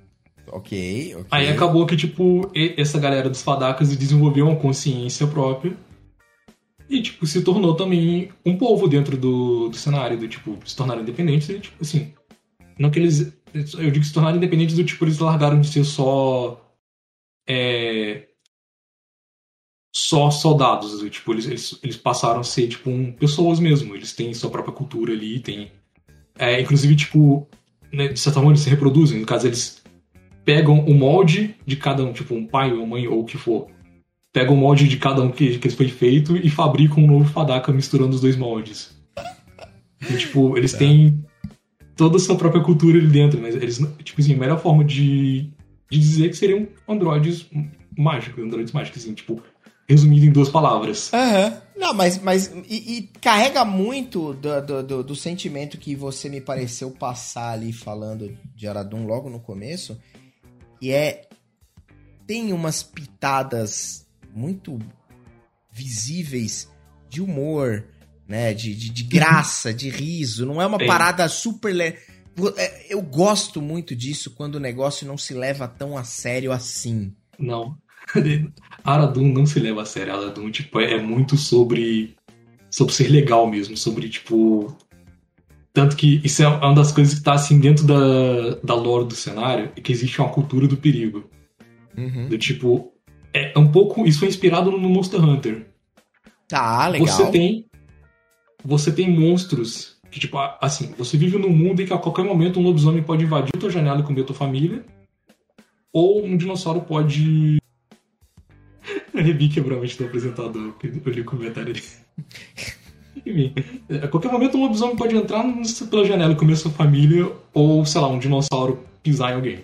Ok, ok. Aí acabou que, tipo, essa galera dos fadacas desenvolveu uma consciência própria e, tipo, se tornou também um povo dentro do, do cenário, do tipo, se tornaram independentes e, tipo, assim. Não que eles. Eu digo se tornaram independentes do tipo, eles largaram de ser só. É, só soldados. Tipo, eles, eles, passaram a ser, tipo, um, pessoas mesmo. Eles têm sua própria cultura ali, tem. É, inclusive, tipo, né, de certa forma eles se reproduzem. No caso, eles pegam o molde de cada um, tipo um pai ou mãe ou o que for. Pegam o molde de cada um que, que foi feito e fabricam um novo Fadaka misturando os dois moldes. E, tipo, eles têm toda a sua própria cultura ali dentro, mas eles, tipo assim, a melhor forma de, de dizer que seriam androides mágicos, androides mágicos, assim, tipo, resumido em duas palavras. Aham. Uhum. Não, mas, mas e, e carrega muito do, do, do, do, sentimento que você me pareceu passar ali falando de Aradum logo no começo, e é. Tem umas pitadas muito visíveis de humor, né? De, de, de graça, de riso. Não é uma Tem. parada super. Le... É, eu gosto muito disso quando o negócio não se leva tão a sério assim. Não. Aradun não se leva a sério. Aradun, tipo, é muito sobre. sobre ser legal mesmo. Sobre, tipo. Tanto que isso é uma das coisas que tá assim dentro da, da lore do cenário, é que existe uma cultura do perigo. Uhum. Do tipo. É um pouco. Isso foi inspirado no Monster Hunter. Tá, legal. Você tem. Você tem monstros que, tipo, assim, você vive num mundo em que a qualquer momento um lobisomem pode invadir tua janela e comer tua família. Ou um dinossauro pode. A Rebi que é provavelmente do apresentador, eu li o comentário dele. (laughs) Enfim, a qualquer momento um lobisomem pode entrar pela janela e comer sua família, ou, sei lá, um dinossauro pisar em alguém.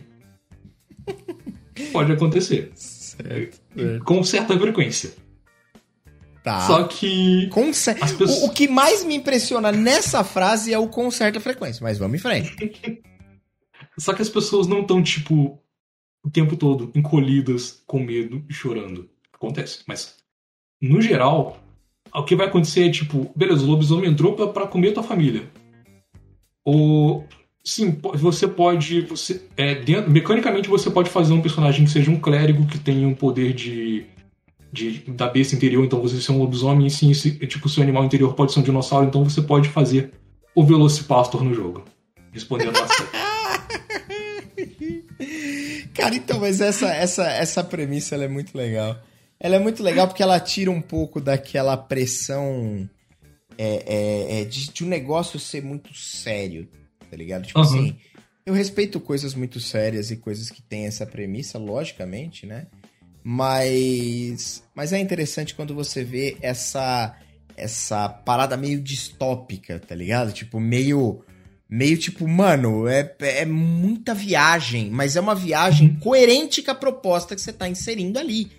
Pode acontecer. Certo, certo. Com certa frequência. Tá. Só que. Com cer... Pessoas... o, o, que mais me impressiona nessa frase é o com certa frequência, mas vamos em frente. (laughs) Só que as pessoas não estão, tipo, o tempo todo encolhidas, com medo e chorando. Acontece. Mas, no geral, o que vai acontecer é tipo, beleza, o lobisomem entrou para comer tua família. Ou sim, você pode, você é, dentro, mecanicamente você pode fazer um personagem que seja um clérigo que tenha um poder de, de da besta interior, então você ser um lobisomem, e sim, esse, tipo, seu animal interior pode ser um dinossauro, então você pode fazer o Velocipastor no jogo. Respondendo a (laughs) Cara, então, mas essa, essa, essa premissa é muito legal. Ela é muito legal porque ela tira um pouco daquela pressão é, é, é de, de, um negócio ser muito sério, tá ligado? Tipo uhum. assim, eu respeito coisas muito sérias e coisas que têm essa premissa, logicamente, né? Mas, mas é interessante quando você vê essa essa parada meio distópica, tá ligado? Tipo, meio meio tipo, mano, é, é muita viagem, mas é uma viagem uhum. coerente com a proposta que você tá inserindo ali.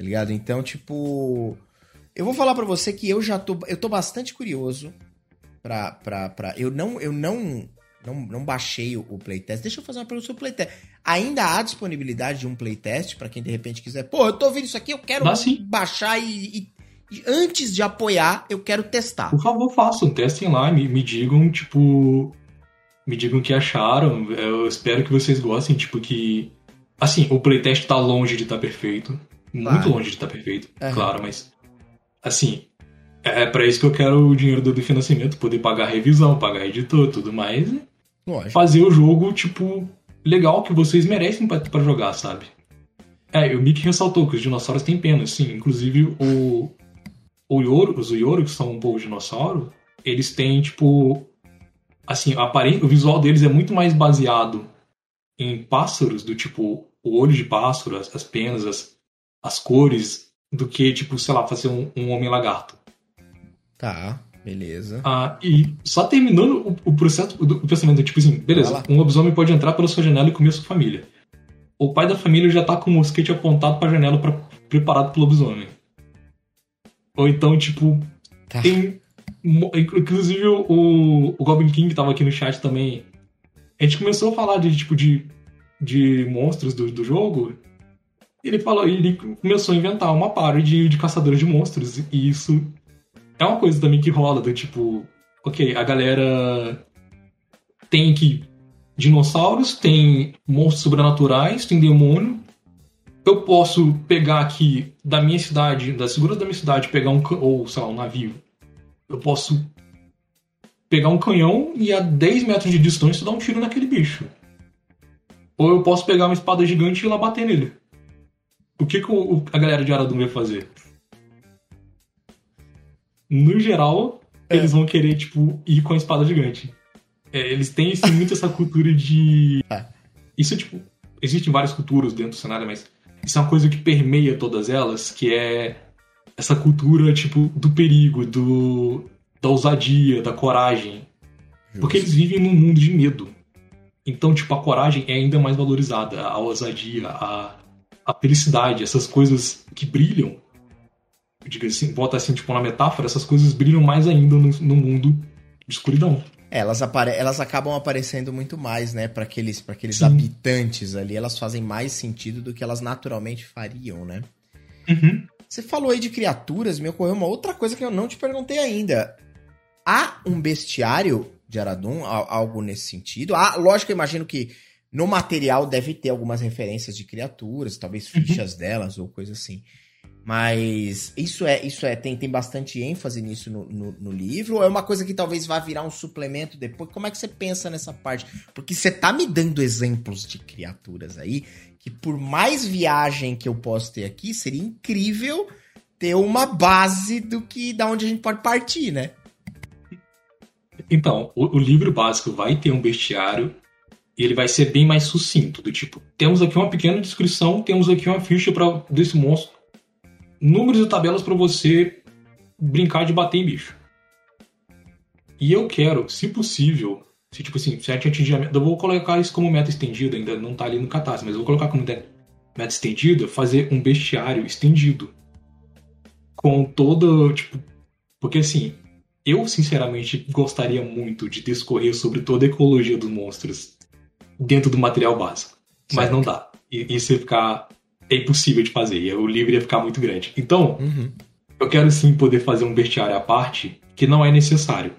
Tá ligado? Então, tipo, eu vou falar para você que eu já tô eu tô bastante curioso pra, pra, pra eu não eu não não, não baixei o, o playtest. Deixa eu fazer uma pergunta sobre o playtest. Ainda há disponibilidade de um playtest para quem de repente quiser. Pô, eu tô ouvindo isso aqui, eu quero baixar e, e, e, antes de apoiar, eu quero testar. Por favor, façam, testem lá, me, me digam, tipo. Me digam o que acharam. Eu espero que vocês gostem, tipo, que. Assim, o playtest tá longe de estar tá perfeito. Muito claro. longe de estar tá perfeito, uhum. claro, mas. Assim, é, é para isso que eu quero o dinheiro do financiamento, poder pagar revisão, pagar editor, tudo mais. Lógico. fazer o jogo, tipo, legal que vocês merecem para jogar, sabe? É, o Mickey ressaltou que os dinossauros têm penas, sim. Inclusive, o, o Yoro, os Yoro, que são um pouco dinossauro, eles têm, tipo. Assim, o visual deles é muito mais baseado em pássaros, do tipo, o olho de pássaro, as, as penas, as, as cores, do que, tipo, sei lá, fazer um, um homem lagarto. Tá. Beleza. Ah, e só terminando o, o processo do pensamento, tipo assim, beleza, um lobisomem pode entrar pela sua janela e comer sua família. O pai da família já tá com o mosquete apontado pra janela para preparado pro lobisomem. Ou então, tipo, tá. tem. Inclusive o, o Goblin King tava aqui no chat também. A gente começou a falar de tipo de, de monstros do, do jogo. Ele falou, ele começou a inventar uma party de, de caçadores de monstros. E isso é uma coisa também que rola do tipo, ok, a galera tem que dinossauros, tem monstros sobrenaturais, tem demônio. Eu posso pegar aqui da minha cidade, da segurança da minha cidade, pegar um ou sei lá, um navio. Eu posso pegar um canhão e a 10 metros de distância dar um tiro naquele bicho. Ou eu posso pegar uma espada gigante e ir lá bater nele. O que, que a galera de Aradum vai fazer? no geral, é. eles vão querer, tipo, ir com a espada gigante. É, eles têm assim, muito essa cultura de. (laughs) É. Isso, tipo, existem várias culturas dentro do cenário, mas isso é uma coisa que permeia todas elas, que é essa cultura, tipo, do perigo, do da ousadia, da coragem. Justo. Porque eles vivem num mundo de medo. Então, tipo, a coragem é ainda mais valorizada, a ousadia, a, a felicidade, essas coisas que brilham diga assim, bota assim, tipo, na metáfora, essas coisas brilham mais ainda no, no mundo de escuridão. É, elas, apare elas acabam aparecendo muito mais, né, para aqueles, pra aqueles habitantes ali, elas fazem mais sentido do que elas naturalmente fariam, né? Uhum. Você falou aí de criaturas, me ocorreu uma outra coisa que eu não te perguntei ainda. Há um bestiário de Aradun, algo nesse sentido? Ah, lógico, eu imagino que no material deve ter algumas referências de criaturas, talvez uhum. fichas uhum. delas ou coisa assim. Mas isso é, isso é, tem, tem bastante ênfase nisso no, no, no, livro, ou é uma coisa que talvez vá virar um suplemento depois? Como é que você pensa nessa parte? Porque você tá me dando exemplos de criaturas aí, que por mais viagem que eu posso ter aqui, seria incrível ter uma base do que da onde a gente pode partir, né? Então, o, o livro básico vai ter um bestiário e ele vai ser bem mais sucinto, do tipo, temos aqui uma pequena descrição, temos aqui uma ficha para desse monstro números e tabelas para você brincar de bater em bicho. E eu quero, se possível, se tipo assim, se a gente atingir a meta, eu vou colocar isso como meta estendida, ainda não tá ali no catarse, mas eu vou colocar como meta estendida, fazer um bestiário estendido. Com todo, tipo, porque assim, eu sinceramente gostaria muito de discorrer sobre toda a ecologia dos monstros dentro do material básico, certo. mas não dá. E isso ia ficar é impossível de fazer, e o livro ia ficar muito grande. Então, uhum. eu quero sim poder fazer um bestiário à parte que não é necessário.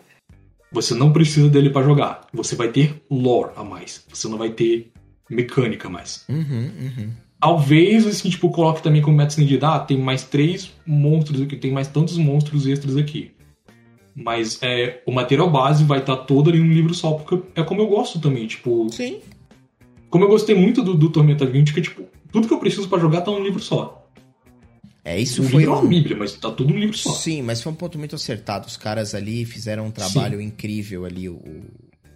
Você não precisa dele para jogar. Você vai ter lore a mais. Você não vai ter mecânica a mais. Uhum, uhum. Talvez, assim, tipo, coloque também como meta estendida. Ah, tem mais três monstros aqui, tem mais tantos monstros extras aqui. Mas é, o material base vai estar todo ali num livro só, porque é como eu gosto também, tipo. Sim. Como eu gostei muito do, do Tormenta 20, que tipo, tudo que eu preciso para jogar tá num livro só. É, isso o foi livro é um... uma bíblia, mas tá tudo num livro só. Sim, mas foi um ponto muito acertado. Os caras ali fizeram um trabalho Sim. incrível ali. O,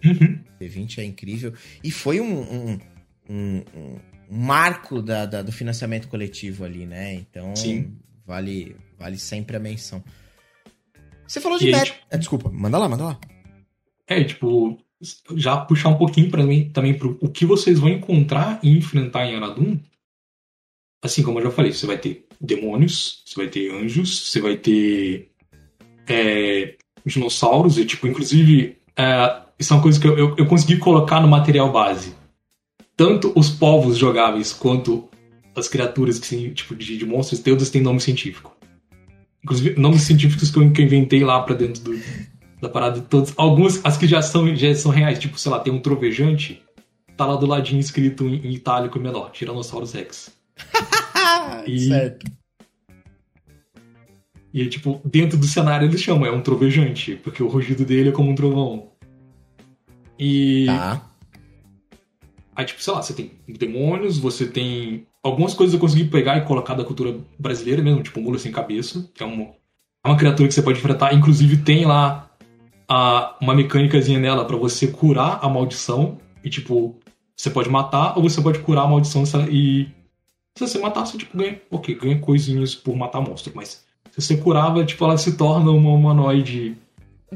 Uhum. D20 é incrível. E foi um, um, um- um marco da, da- do financiamento coletivo ali, né? Então, Sim. vale, vale sempre a menção. Você falou de aí, tipo- Ah, desculpa, manda lá, manda lá. É, tipo, já puxar um pouquinho para mim também pro o que vocês vão encontrar e enfrentar em Aradum. Assim como eu já falei, você vai ter demônios, você vai ter anjos, você vai ter é, dinossauros, e tipo, inclusive, é, isso é uma coisa que eu, eu, eu consegui colocar no material base. Tanto os povos jogáveis quanto as criaturas que tipo, de, de monstros, todas têm nome científico. Inclusive, nomes científicos que eu, que eu inventei lá pra dentro do, da parada todas. Algumas, as que já são, já são reais, tipo, sei lá, tem um trovejante, tá lá do ladinho escrito em, em itálico menor, Tyrannosaurus Rex. (laughs) E- Certo. E tipo, dentro do cenário eles chamam, é um trovejante, porque o rugido dele é como um trovão. E Tá. aí, tipo, sei lá, você tem demônios, você tem. Algumas coisas eu consegui pegar e colocar da cultura brasileira mesmo, tipo mula sem cabeça, que é uma, é uma criatura que você pode enfrentar. Inclusive tem lá a, uma mecânicazinha nela pra você curar a maldição. E tipo, você pode matar ou você pode curar a maldição e. Se você matar, você tipo, ganha. Ok, ganha coisinhas por matar monstro, mas se você curava, tipo, ela se torna uma humanoide.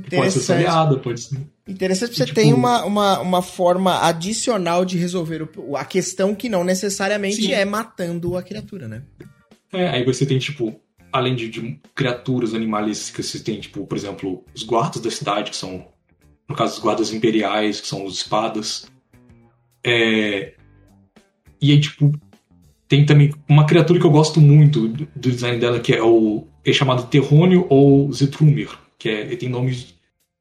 que Pode ser soleada, pode ser. Interessante, você Tipo- tem uma, uma, uma forma adicional de resolver o- a questão que não necessariamente Sim. é matando a criatura, né? É, aí você tem, tipo, além de, de criaturas animalísticas, você tem, tipo, por exemplo, os guardas da cidade, que são, no caso, os guardas imperiais, que são os espadas. É... E aí, tipo, tem também uma criatura que eu gosto muito do do design dela, que é o é chamado Terrônio ou Zetrumir, que é, ele tem nomes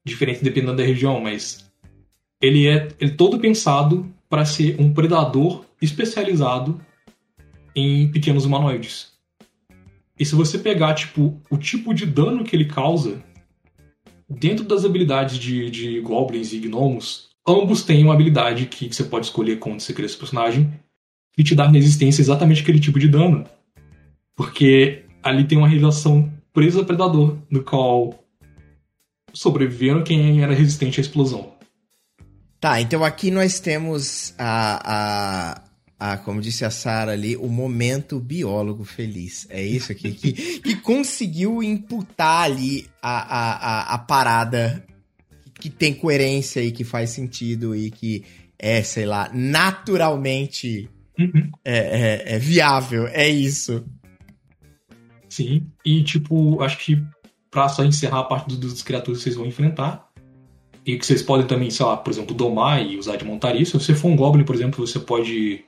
diferentes dependendo da região, mas ele é ele é todo pensado para ser um predador especializado em pequenos humanoides. E se você pegar, tipo, o tipo de dano que ele causa, dentro das habilidades de, de goblins e gnomos, ambos têm uma habilidade que, você pode escolher quando você cria esse personagem, que te dá resistência exatamente aquele tipo de dano. Porque ali tem uma relação presa predador, no qual sobreviveram quem era resistente à explosão. Tá, então aqui nós temos a, a, a como disse a Sara ali, o momento biólogo feliz. É isso aqui que, (laughs) que conseguiu imputar ali a, a, a, a parada que tem coerência e que faz sentido e que é, sei lá, naturalmente Uhum. é, é, é viável. É isso. Sim, e tipo, acho que pra só encerrar a parte do- dos criaturas que vocês vão enfrentar, e que vocês podem também, sei lá, por exemplo, domar e usar de montaria. Se você for um Goblin, por exemplo, você pode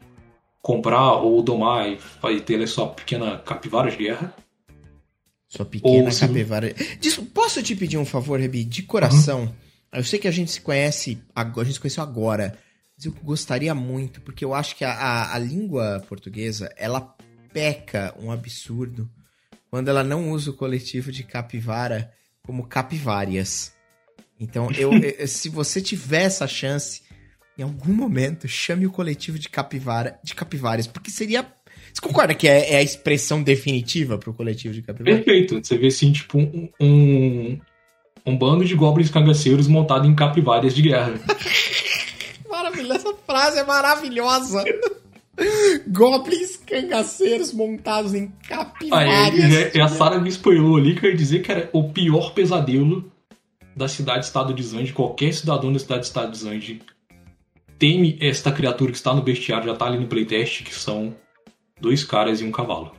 comprar ou domar e vai ter sua pequena capivara de guerra. Sua pequena Ou capivara. Posso te pedir um favor, Rebi? De coração. Eu sei que a gente se conhece, agora- a gente se conheceu agora, mas eu gostaria muito, porque eu acho que a, a, a língua portuguesa, ela peca um absurdo quando ela não usa o coletivo de capivara como capivárias. Então, (laughs) eu- se você tiver essa chance, em algum momento, chame o coletivo de capivara, de capivárias, porque seria... Você concorda que é, é a expressão definitiva pro coletivo de capivara? Perfeito. Você vê assim, tipo, um, um, um bando de goblins cangaceiros montado em capivárias de guerra. (laughs) Maravilhosa, essa frase é maravilhosa. (laughs) Goblins cangaceiros montados em Aí, capivárias. é, é a Sarah me spoilou ali que eu ia dizer que era o pior pesadelo da cidade-estado de Zand. Qualquer cidadão da cidade-estado de Zand teme esta criatura que está no bestiário, já está ali no playtest, que são dois caras e um cavalo.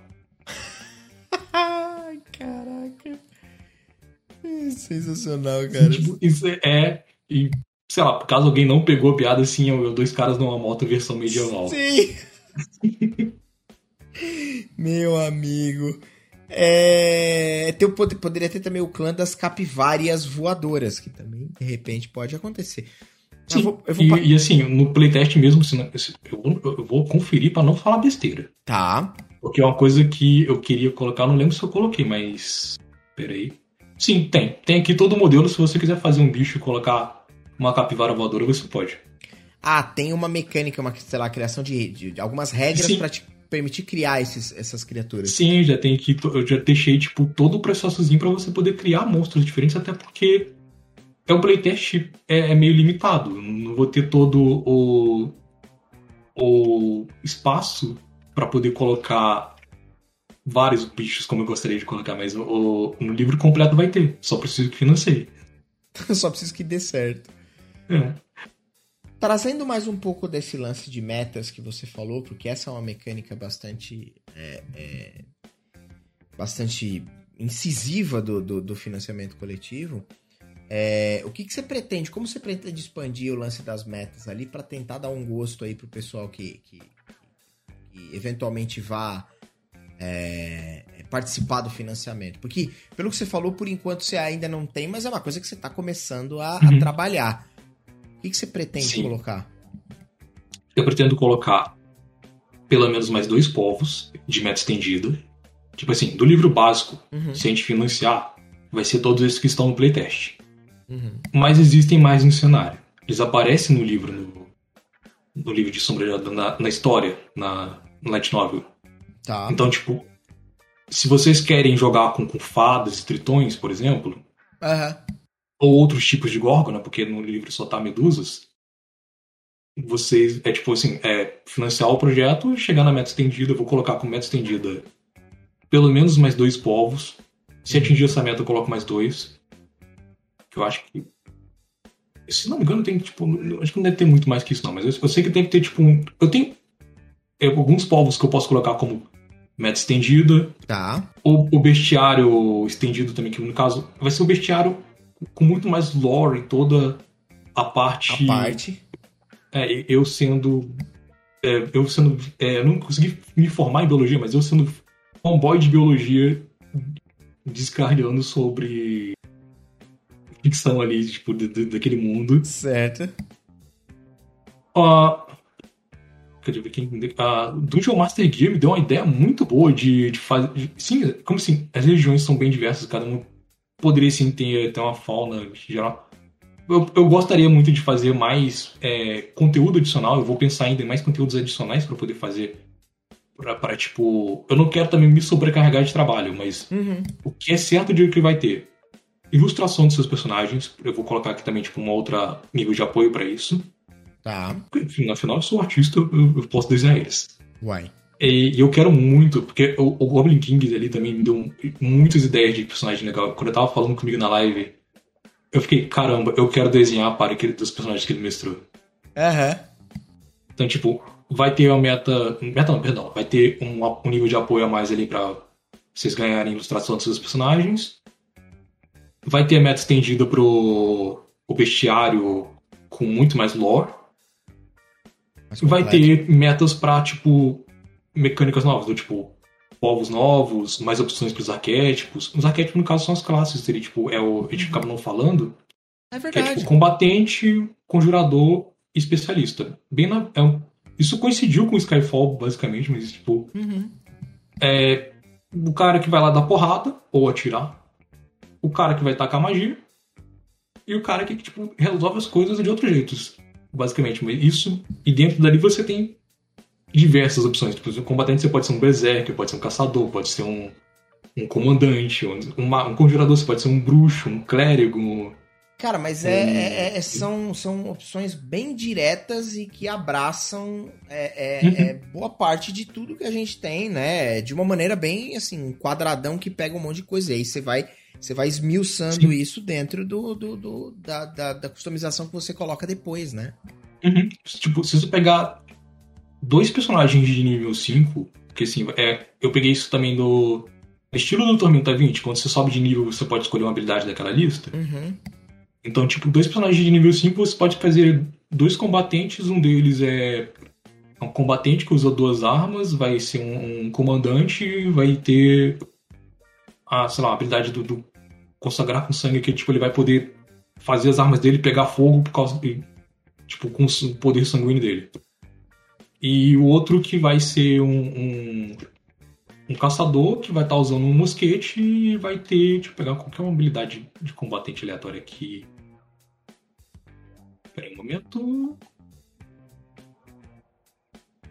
(laughs) Ai, caraca. É sensacional, cara. Tipo, isso é. E, sei lá, caso alguém não pegou a piada, assim, é dois caras numa moto versão medieval. Sim. (laughs) Meu amigo. É, pod- poderia ter também o clã das capivárias voadoras, que também, de repente, pode acontecer. Sim, Eu vou, eu vou e, e, assim, no playtest mesmo, se não- se- eu, vou- eu vou conferir pra não falar besteira. Tá. Porque é uma coisa que eu queria colocar, não lembro se eu coloquei, mas. Peraí. Sim, tem. Tem aqui todo o modelo. Se você quiser fazer um bicho e colocar uma capivara voadora, você pode. ah, tem uma mecânica, uma, sei lá, criação de, de, de algumas regras para te permitir criar esses, essas criaturas. Sim, já tem que. Eu já deixei, tipo, todo o processozinho para você poder criar monstros diferentes, até porque é um playtest é, é meio limitado. Não vou ter todo o, o espaço para poder colocar vários bichos como eu gostaria de colocar, mas o, no livro completo vai ter. Só preciso que financie. (laughs) Só preciso que dê certo. É. Trazendo mais um pouco desse lance de metas que você falou, porque essa é uma mecânica bastante. É, é, bastante incisiva do, do, do financiamento coletivo. É, o que, que você pretende? Como você pretende expandir o lance das metas ali para tentar dar um gosto aí pro pessoal que, que, que eventualmente vá é, participar do financiamento? Porque, pelo que você falou, por enquanto você ainda não tem, mas é uma coisa que você está começando a, uhum. a, trabalhar. O que, que você pretende Sim. colocar? Eu pretendo colocar pelo menos mais dois povos de meta estendida. Tipo assim, do livro básico, uhum. se a gente financiar, vai ser todos esses que estão no playtest. Uhum. Mas existem mais no cenário. Eles aparecem no livro, no, no livro de Sombra na, na história, na, no Light Novel. Tá. Então, tipo, se vocês querem jogar com, com fadas e tritões, por exemplo, uhum. ou outros tipos de górgona, porque no livro só tá medusas, vocês, é tipo assim, é financiar o projeto, chegar na meta estendida, eu vou colocar com meta estendida pelo menos mais dois povos. Se uhum. atingir essa meta, eu coloco mais dois. Que eu acho que. Se não me engano, tem tipo. Acho que não deve ter muito mais que isso, não. Mas eu, eu sei que tem que ter, tipo. Um, eu tenho é, alguns povos que eu posso colocar como meta estendida. Tá. O, o bestiário estendido também, que no caso vai ser um bestiário com muito mais lore e toda a parte. A parte. É, eu sendo. É, eu sendo. É, eu não consegui me formar em biologia, mas eu sendo fanboy de biologia descarregando sobre ficção ali, tipo, de, de, daquele mundo. Certo. Uh, Quer dizer, quem, a Dungeon Master Gear me deu uma ideia muito boa de, de fazer. Sim, como assim, as regiões são bem diversas, cada uma poderia sim ter, ter uma fauna geral. Eu, eu gostaria muito de fazer mais é, conteúdo adicional, eu vou pensar ainda em mais conteúdos adicionais para poder fazer. Para, tipo. Eu não quero também me sobrecarregar de trabalho, mas uhum. o que é certo de que vai ter? Ilustração dos seus personagens, eu vou colocar aqui também, tipo, um outro nível de apoio para isso. Tá. Enfim, afinal eu sou artista, eu, eu posso desenhar eles. Uai. E, e, eu quero muito, porque o, o Goblin King ali também me deu muitas ideias de personagem legal. Quando eu tava falando comigo na live, eu fiquei, caramba, eu quero desenhar para aquele dos personagens que ele mestrou. Aham. Uhum. Então, tipo, vai ter uma meta. Meta não, perdão. Vai ter um, um nível de apoio a mais ali pra vocês ganharem ilustração dos seus personagens. Vai ter a meta estendida pro o bestiário com muito mais lore vai ter metas pra, tipo, mecânicas novas, do tipo, povos novos, mais opções pros arquétipos. Os arquétipos, no caso, são as classes, seria, tipo, é o, a gente ficava não falando. É verdade. Que é, tipo, combatente, conjurador e especialista. Bem na, é um, isso coincidiu com o Skyfall, basicamente, mas, tipo, uhum. é o cara que vai lá dar porrada, ou atirar, o cara que vai tacar magia, e o cara que, tipo, resolve as coisas de outros jeitos basicamente. Isso, e dentro dali você tem diversas opções. Tipo, o combatente você pode ser um berserker, pode ser um caçador, pode ser um, um comandante, um, um conjurador, você pode ser um bruxo, um clérigo. Cara, mas é, é, é, são, são opções bem diretas e que abraçam é, é, uhum. é, boa parte de tudo que a gente tem, né? De uma maneira bem, assim, um quadradão que pega um monte de coisa. E aí você vai você vai esmiuçando Sim. isso dentro do, do, do da, da, da, customização que você coloca depois, né? Uhum. Tipo, se você pegar dois personagens de nível 5, porque assim, é, eu peguei isso também do estilo do Tormenta 20, quando você sobe de nível, você pode escolher uma habilidade daquela lista. Uhum. Então, tipo, dois personagens de nível 5, você pode fazer dois combatentes, um deles é um combatente que usa duas armas, vai ser um, um comandante, vai ter a, sei lá, a habilidade do, do consagrar com sangue que tipo ele vai poder fazer as armas dele pegar fogo por causa de, tipo com o poder sanguíneo dele. E o outro que vai ser um, um, um caçador que vai estar tá usando um mosquete e vai ter, tipo, pegar qualquer habilidade de combatente aleatória aqui. Pera um momento.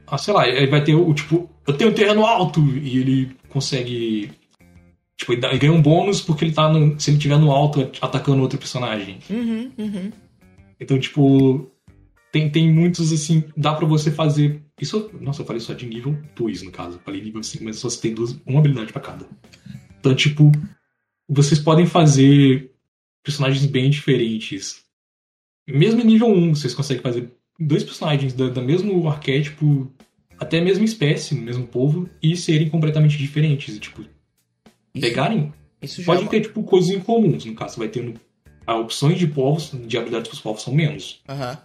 Ah, sei lá, ele vai ter o tipo, eu tenho um terreno alto e ele consegue. Tipo, ele, ganha um bônus porque ele tá no. Se ele estiver no alto atacando outro personagem. Uhum, uhum. Então, tipo. Tem, tem muitos assim. Dá pra você fazer. Isso. Nossa, eu falei só de nível 2, no caso. Eu falei nível 5, mas só você tem duas, uma habilidade pra cada. Então, tipo. Vocês podem fazer personagens bem diferentes. Mesmo em nível 1, vocês conseguem fazer dois personagens da, da mesmo arquétipo, até a mesma espécie, no mesmo povo, e serem completamente diferentes. Tipo, Isso, pegarem. isso já é Pode uma- ter, tipo, coisas em comuns. No caso, você vai ter a opções de povos, de habilidades pros povos são menos. Aham.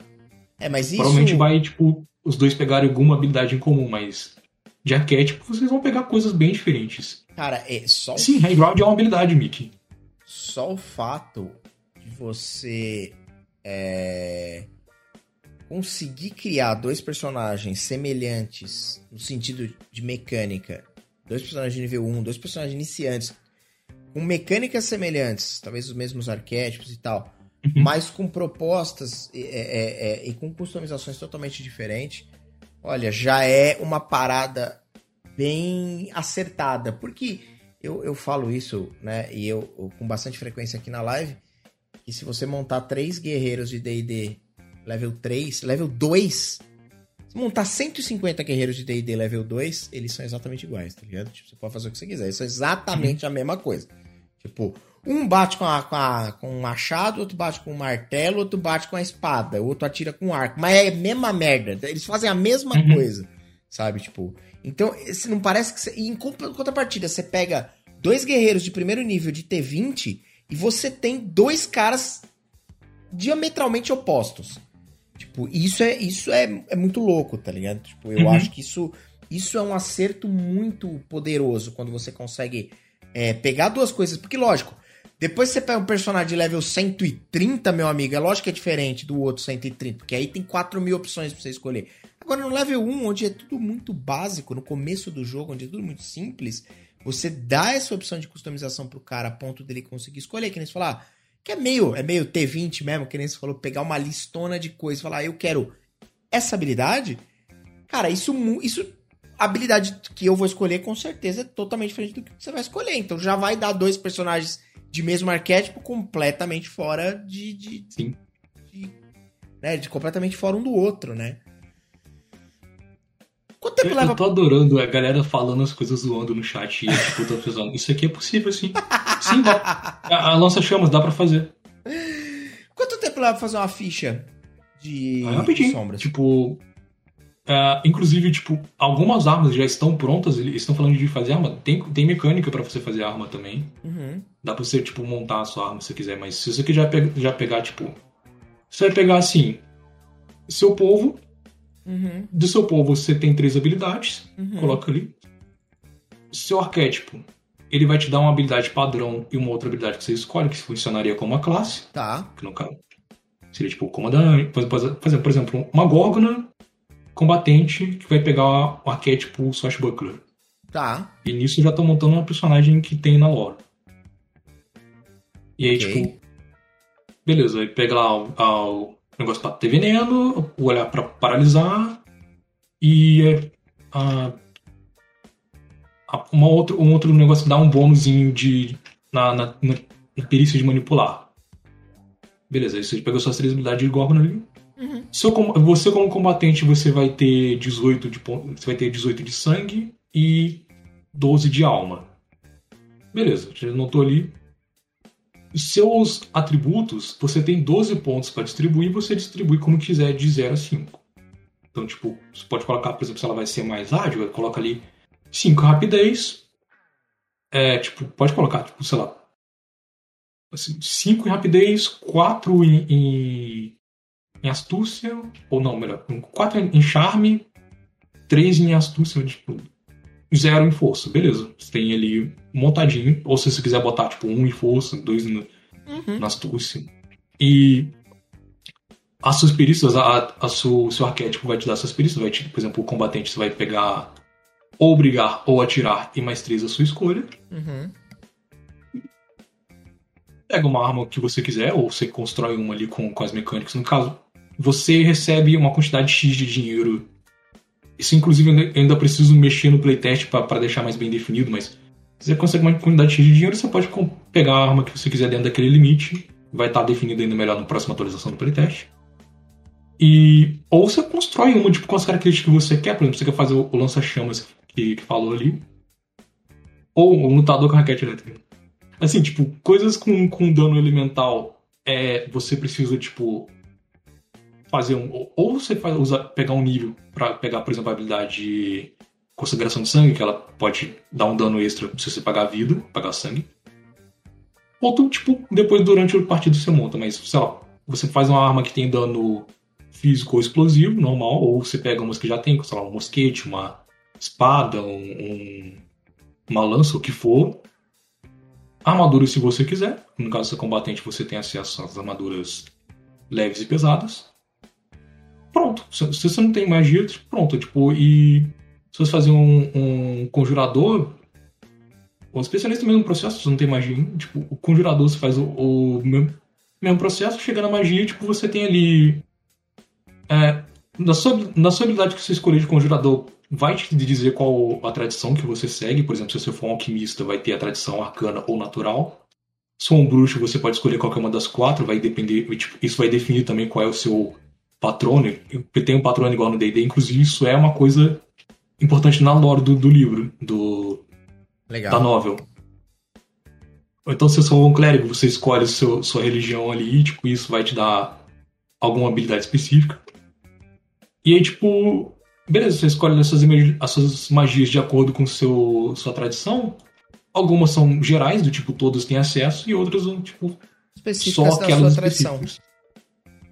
É, mas isso. Provavelmente vai, tipo, os dois pegarem alguma habilidade em comum, mas de arquétipo vocês vão pegar coisas bem diferentes. Cara, é só, Sim, High Ground é uma habilidade, Mickey. só o fato de você é, conseguir criar dois personagens semelhantes no sentido de mecânica, dois personagens de nível 1, dois personagens iniciantes, com mecânicas semelhantes, talvez os mesmos arquétipos e tal, Uhum. mas com propostas é, é, é, e com customizações totalmente diferentes, olha, já é uma parada bem acertada. Porque eu, eu falo isso, né? E eu, eu com bastante frequência aqui na live, que se você montar três guerreiros de D&D level 3, level 2, se montar 150 guerreiros de D&D level 2, eles são exatamente iguais, tá ligado? Tipo, você pode fazer o que você quiser, isso é exatamente a mesma coisa. Tipo, um bate com, a, com, a- com um machado, outro bate com um martelo, outro bate com a espada, outro atira com um arco. Mas é a mesma merda. Eles fazem a mesma Uhum. coisa, sabe? Tipo, então, se não parece que você. E em contra- contrapartida, você pega dois guerreiros de primeiro nível de T20 e você tem dois caras diametralmente opostos. Tipo, isso é, isso é, é muito louco, tá ligado? Tipo, eu Uhum. acho que isso, isso é um acerto muito poderoso quando você consegue é, pegar duas coisas. Porque, lógico, depois você pega um personagem de level 130, meu amigo, é lógico que é diferente do outro 130, porque aí tem 4 mil opções pra você escolher. Agora, no level 1, onde é tudo muito básico, no começo do jogo, onde é tudo muito simples, você dá essa opção de customização pro cara a ponto dele conseguir escolher, que nem você falar, que é meio, é meio T20 mesmo, que nem você falou, pegar uma listona de coisas, falar, "Ah, eu quero essa habilidade, cara, isso, isso a habilidade que eu vou escolher com certeza é totalmente diferente do que você vai escolher. Então já vai dar dois personagens de mesmo arquétipo completamente fora de. de Sim. de- né, de completamente fora um do outro, né? Quanto tempo Eu, leva eu tô adorando a galera falando as coisas zoando no chat e tipo, tô pensando, isso aqui é possível sim. (laughs) Sim, dá. A, a lança-chamas dá pra fazer. Quanto tempo leva pra fazer uma ficha de, de rapidinho. sombras? Tipo. é, inclusive, tipo, algumas armas já estão prontas, eles estão falando de fazer arma. Tem, tem mecânica pra você fazer arma também. Uhum. Dá pra você, tipo, montar a sua arma se você quiser, mas se você quiser pe- já pegar, tipo. Você vai pegar assim. Seu povo. Uhum. Do seu povo você tem três habilidades. Uhum. Coloca ali. Seu arquétipo. Ele vai te dar uma habilidade padrão e uma outra habilidade que você escolhe, que funcionaria como uma classe. Tá. Que no caso seria tipo o comandante. Por por exemplo, uma Górgona combatente que vai pegar o arquétipo Swashbuckler. Tá. E nisso eu já tô montando uma personagem que tem na lore. E aí, Ok. tipo. Beleza, aí pega lá o, a- o negócio pra ter veneno, o olhar pra paralisar. E. é, a- uma outro, um outro negócio que dá um bônusinho de. Na, na, na, na perícia de manipular. Beleza, aí você pegou suas três habilidades de Gorgon ali. Uhum. Seu você como combatente, você vai ter 18 de você vai ter 18 de sangue e 12 de alma. Beleza, já notou ali. Seus atributos, você tem 12 pontos para distribuir, você distribui como quiser de 0 a 5. Então, tipo, você pode colocar, por exemplo, se ela vai ser mais ágil, coloca ali 5 rapidez. É, tipo, pode colocar, tipo, sei lá, 5 em rapidez, 4 em, em, em astúcia, ou não, melhor, 4 em charme, 3 em astúcia, tipo, 0 em força, beleza. Você tem ali montadinho, ou se você quiser botar, tipo, 1 um em força, 2 no, Uhum. na astúcia. E as suas perícias, a, a seu, seu arquétipo vai te dar suas perícias, vai te, por exemplo, o combatente você vai pegar ou brigar ou atirar e mais 3 a sua escolha. Uhum. pega uma arma que você quiser, ou você constrói uma ali com, com as mecânicas. No caso, você recebe uma quantidade X de dinheiro Isso, inclusive, eu ainda preciso mexer no playtest para deixar mais bem definido, mas se você consegue uma quantidade de dinheiro, você pode pegar a arma que você quiser dentro daquele limite. Vai estar tá definido ainda melhor na próxima atualização do playtest. E, ou você constrói uma tipo, com as características que você quer, por exemplo, você quer fazer o, lança-chamas que, que falou ali. Ou um lutador com raquete elétrica. Assim, tipo, coisas com, com dano elemental, é, você precisa, tipo, fazer um. Ou você faz, usar, pegar um nível para pegar, por exemplo, a habilidade de consagração de sangue, que ela pode dar um dano extra se você pagar a vida, pagar sangue. Ou tu, tipo, depois durante o partido você monta, mas, sei lá, você faz uma arma que tem dano físico ou explosivo, normal, ou você pega umas que já tem, sei lá, um mosquete, uma espada, um, um, uma lança, o que for. Armadura se você quiser. No caso do seu combatente, você tem acesso às armaduras leves e pesadas. Pronto. Se, você não tem magia, pronto. Tipo, e se você fazer um, um conjurador, o especialista no mesmo processo, você não tem magia, tipo, o conjurador você faz o, o mesmo, mesmo processo, chega na magia, tipo, você tem ali é, na, sua, na sua habilidade que você escolher de conjurador, vai te dizer qual a tradição que você segue. Por exemplo, se você for um alquimista, vai ter a tradição arcana ou natural. Se for um bruxo, você pode escolher qualquer uma das quatro, vai depender. Tipo, isso vai definir também qual é o seu patrono. Tem um patrono igual no DD, inclusive isso é uma coisa importante na lore do, do livro, do Legal. da novel. Então, se você for um clérigo, você escolhe seu, sua religião ali, e tipo, isso vai te dar alguma habilidade específica. E aí, tipo, beleza, você escolhe as suas, as suas magias de acordo com seu, sua tradição. Algumas são gerais, do tipo, todos têm acesso, e outras são, tipo, específicas só aquelas tradição.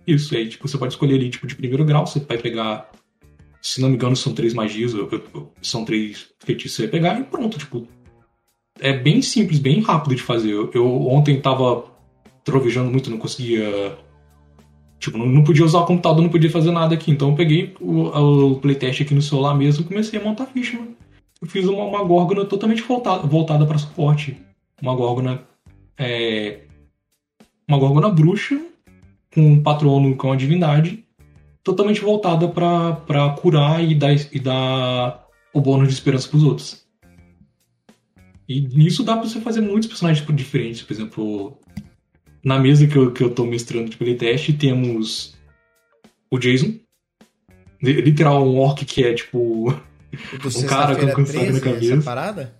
Isso, aí, tipo, você pode escolher ali, tipo, de primeiro grau, você vai pegar. Se não me engano, são três magias, são três feitiços que você vai pegar, e pronto, tipo. É bem simples, bem rápido de fazer. Eu, eu ontem tava trovejando muito, não conseguia Tipo, não, não, podia usar o computador, não podia fazer nada aqui. Então eu peguei o, o playtest aqui no celular mesmo e comecei a montar ficha. Mano. Eu fiz uma, uma górgona totalmente voltada, voltada para suporte. Uma górgona. É, uma górgona bruxa, com um patrono com a divindade, totalmente voltada para curar e dar, e dar o bônus de esperança pros outros. E nisso dá pra você fazer muitos personagens diferentes. Por exemplo, na mesa que eu, que eu tô mestrando de playtest, temos o Jason. Literal, um orc que é tipo. um cara com cansado na cabeça. Essa parada?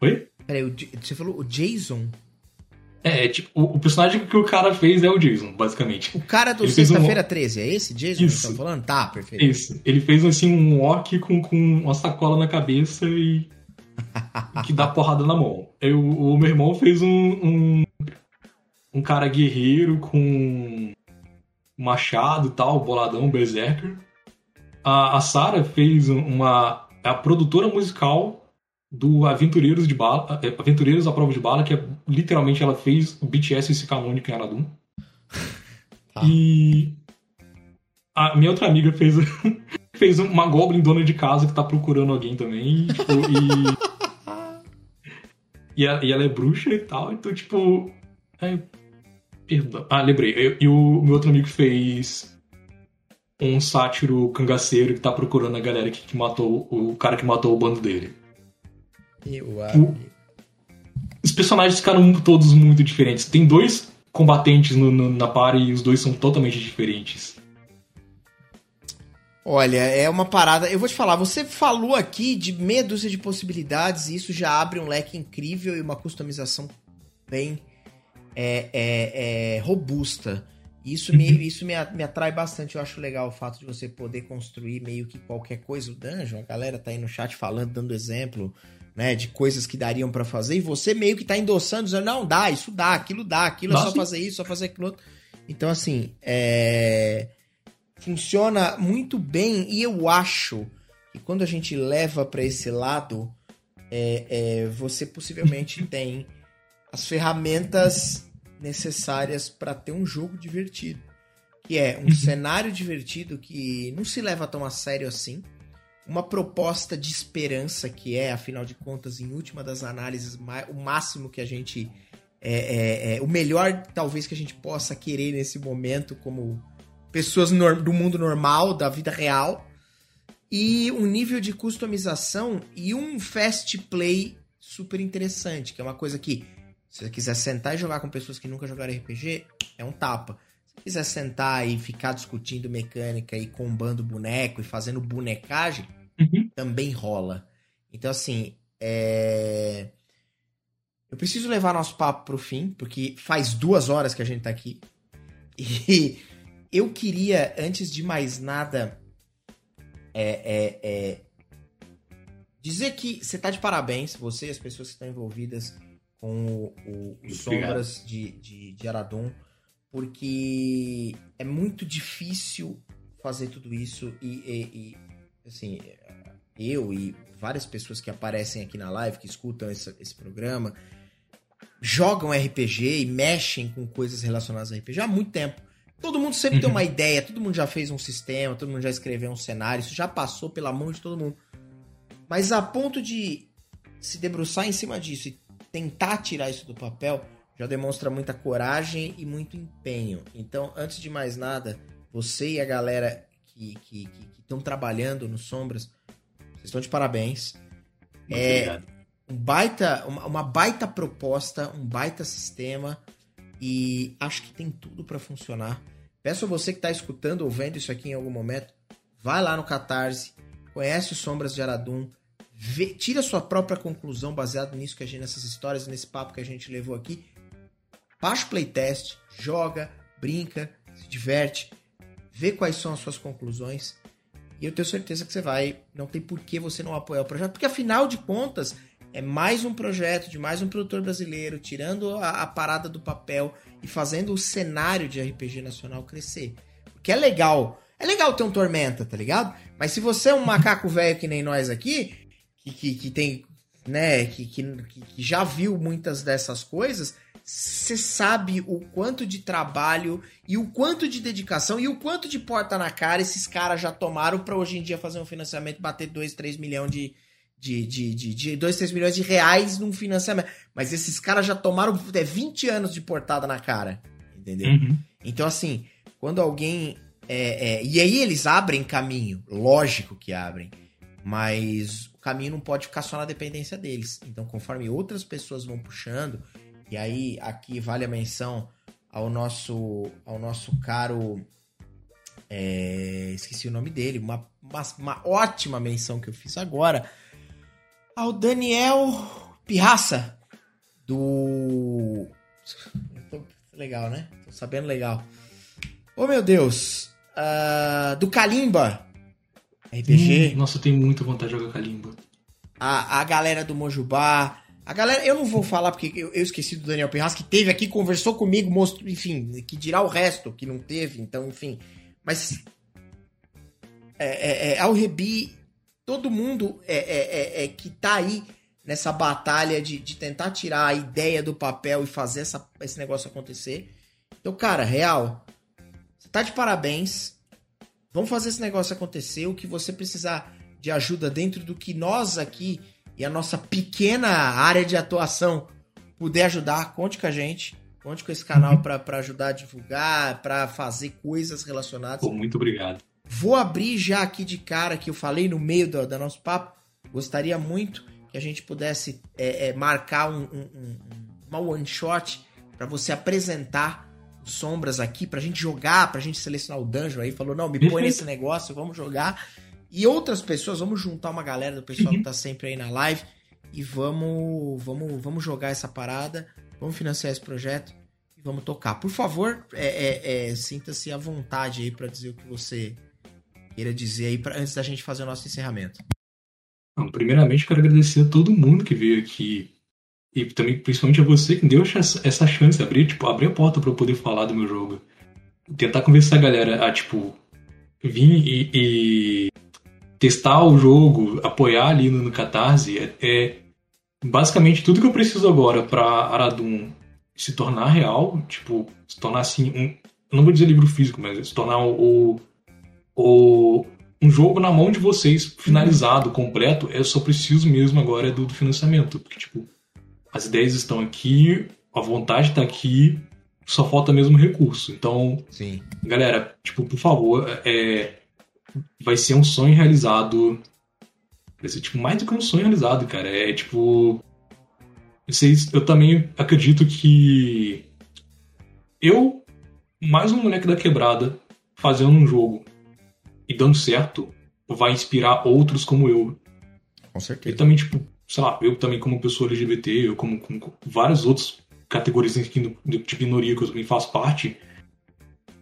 Oi? Peraí, você falou o Jason? É, tipo, o, personagem que o cara fez é o Jason, basicamente. O cara do Sexta-feira um... 13, é esse Jason Isso. que estão falando? Tá, perfeito. Isso. Ele fez, assim, um orc com, com uma sacola na cabeça e... que dá porrada na mão. Eu, o meu irmão fez um, um, um cara guerreiro com machado e tal, boladão, berserker. A, a Sarah fez uma. É a produtora musical do Aventureiros de Bala, é, Aventureiros à Prova de Bala, que é, literalmente ela fez o BTS esse canônico em Aradum. Ah. (laughs) E a minha outra amiga fez, (laughs) fez uma Goblin dona de casa que tá procurando alguém também. Tipo, e, (laughs) e, a, e, ela é bruxa e tal, então, tipo. É, Perdão. Ah, lembrei. E o meu outro amigo fez um sátiro cangaceiro que tá procurando a galera que, que matou o cara que matou o bando dele. Eu, o, os personagens ficaram todos muito diferentes. Tem dois combatentes no, no, na party e os dois são totalmente diferentes. Olha, é uma parada. Eu vou te falar, você falou aqui de meia dúzia de possibilidades, e isso já abre um leque incrível e uma customização bem é, é, é robusta. Isso, me, uhum. isso me, me atrai bastante. Eu acho legal o fato de você poder construir meio que qualquer coisa. O dungeon, a galera tá aí no chat falando, dando exemplo, né, de coisas que dariam para fazer. E você meio que tá endossando, dizendo, não, dá, isso dá, aquilo dá, aquilo Nossa. é só fazer isso, só fazer aquilo outro. Então, assim, é... funciona muito bem. E eu acho que quando a gente leva para esse lado, é, é, você possivelmente (laughs) tem as ferramentas necessárias para ter um jogo divertido. Que é um uhum. cenário divertido que não se leva tão a sério assim. Uma proposta de esperança, que é, afinal de contas, em última das análises, o máximo que a gente. É, é, é, o melhor, talvez, que a gente possa querer nesse momento, como pessoas do mundo normal, da vida real. e um nível de customização e um fast play super interessante, que é uma coisa que, se você quiser sentar e jogar com pessoas que nunca jogaram RPG, é um tapa. Se quiser sentar e ficar discutindo mecânica e combando boneco e fazendo bonecagem, uhum. também rola. Então, assim, é... eu preciso levar nosso papo pro fim, porque faz duas horas que a gente tá aqui. E (laughs) eu queria, antes de mais nada, é, é, é... dizer que você tá de parabéns, você e as pessoas que estão envolvidas com o, o, Sombras de, de, de Aradum porque é muito difícil fazer tudo isso e, e, e, assim eu e várias pessoas que aparecem aqui na live que escutam esse, esse programa jogam RPG e mexem com coisas relacionadas a RPG há muito tempo todo mundo sempre uhum. tem (laughs) uma ideia todo mundo já fez um sistema todo mundo já escreveu um cenário isso já passou pela mão de todo mundo mas a ponto de se debruçar em cima disso e tentar tirar isso do papel já demonstra muita coragem e muito empenho. Então, antes de mais nada, você e a galera que estão trabalhando no Sombras, vocês estão de parabéns. Muito é obrigado. um baita, uma, uma, baita proposta, um baita sistema e acho que tem tudo para funcionar. Peço a você que está escutando ou vendo isso aqui em algum momento, vai lá no Catarse, conhece o Sombras de Aradum, vê, tira sua própria conclusão baseado nisso que a gente, nessas histórias, nesse papo que a gente levou aqui baixa o playtest, joga, brinca, se diverte, vê quais são as suas conclusões. E eu tenho certeza que você vai. Não tem por que você não apoiar o projeto, porque afinal de contas é mais um projeto de mais um produtor brasileiro, tirando a, a parada do papel e fazendo o cenário de RPG nacional crescer. Porque é legal. É legal ter um Tormenta, tá ligado? Mas se você é um macaco velho que nem nós aqui, que, que, que tem. né, que, que, que já viu muitas dessas coisas, você sabe o quanto de trabalho e o quanto de dedicação e o quanto de porta na cara esses caras já tomaram para hoje em dia fazer um financiamento bater 2, 3 milhões de. De, de, de, de 2, 3 milhões de reais num financiamento. Mas esses caras já tomaram é, 20 anos de portada na cara. Entendeu? Uhum. Então, assim, quando alguém. É, é, e aí eles abrem caminho. Lógico que abrem. Mas o caminho não pode ficar só na dependência deles. Então, conforme outras pessoas vão puxando, e aí aqui vale a menção ao nosso ao nosso caro é, esqueci o nome dele, uma, uma, uma, ótima menção que eu fiz agora ao Daniel Pirraça do legal, né? Tô sabendo legal. Oh meu Deus, uh, do Kalimba RPG. Hum, nossa, eu tenho muita vontade de jogar Kalimba. A, a galera do Mojubá, a galera, eu não vou falar porque eu, eu esqueci do Daniel Pirras, que teve aqui, conversou comigo, mostrou, enfim, que dirá o resto que não teve, então, enfim. Mas. É, é, é ao Rebi, todo mundo é, é, é, é, que tá aí nessa batalha de, de tentar tirar a ideia do papel e fazer essa, esse negócio acontecer. Então, cara, real, você tá de parabéns. Vamos fazer esse negócio acontecer. O que você precisar de ajuda dentro do que nós aqui e a nossa pequena área de atuação puder ajudar, conte com a gente. Conte com esse canal para ajudar a divulgar, para fazer coisas relacionadas. Pô, muito obrigado. Vou abrir já aqui de cara, que eu falei no meio do, do nosso papo. Gostaria muito que a gente pudesse é, é, marcar um, um, um, uma one shot para você apresentar sombras aqui, pra gente jogar, pra gente selecionar o dungeon aí. Falou, não, me põe nesse negócio, vamos jogar e outras pessoas, vamos juntar uma galera do pessoal que tá sempre aí na live e vamos, vamos, vamos jogar essa parada, vamos financiar esse projeto e vamos tocar. Por favor, é, é, é, sinta-se à vontade aí para dizer o que você queira dizer aí pra, antes da gente fazer o nosso encerramento. Bom, primeiramente, quero agradecer a todo mundo que veio aqui e também principalmente a você que deu essa chance, abrir, tipo, abrir a porta para eu poder falar do meu jogo. Tentar convencer a galera a, tipo, vir e, e testar o jogo, apoiar ali no, no Catarse, é, é, basicamente tudo que eu preciso agora para Aradum se tornar real, tipo, se tornar assim, um, não vou dizer livro físico, mas se tornar o, o um jogo na mão de vocês, finalizado, completo, eu só preciso mesmo agora do, do financiamento, porque tipo, as ideias estão aqui, a vontade está aqui, só falta mesmo recurso. Então, Sim. galera, tipo, por favor, é, vai ser um sonho realizado. Vai ser, tipo, mais do que um sonho realizado, cara. É, tipo... Vocês, eu também acredito que... Eu, mais um moleque da quebrada, fazendo um jogo e dando certo, vai inspirar outros como eu. Com certeza. E também, tipo, sei lá, eu também como pessoa LGBT, eu como, como várias outras categorias de minoria que eu também faço parte,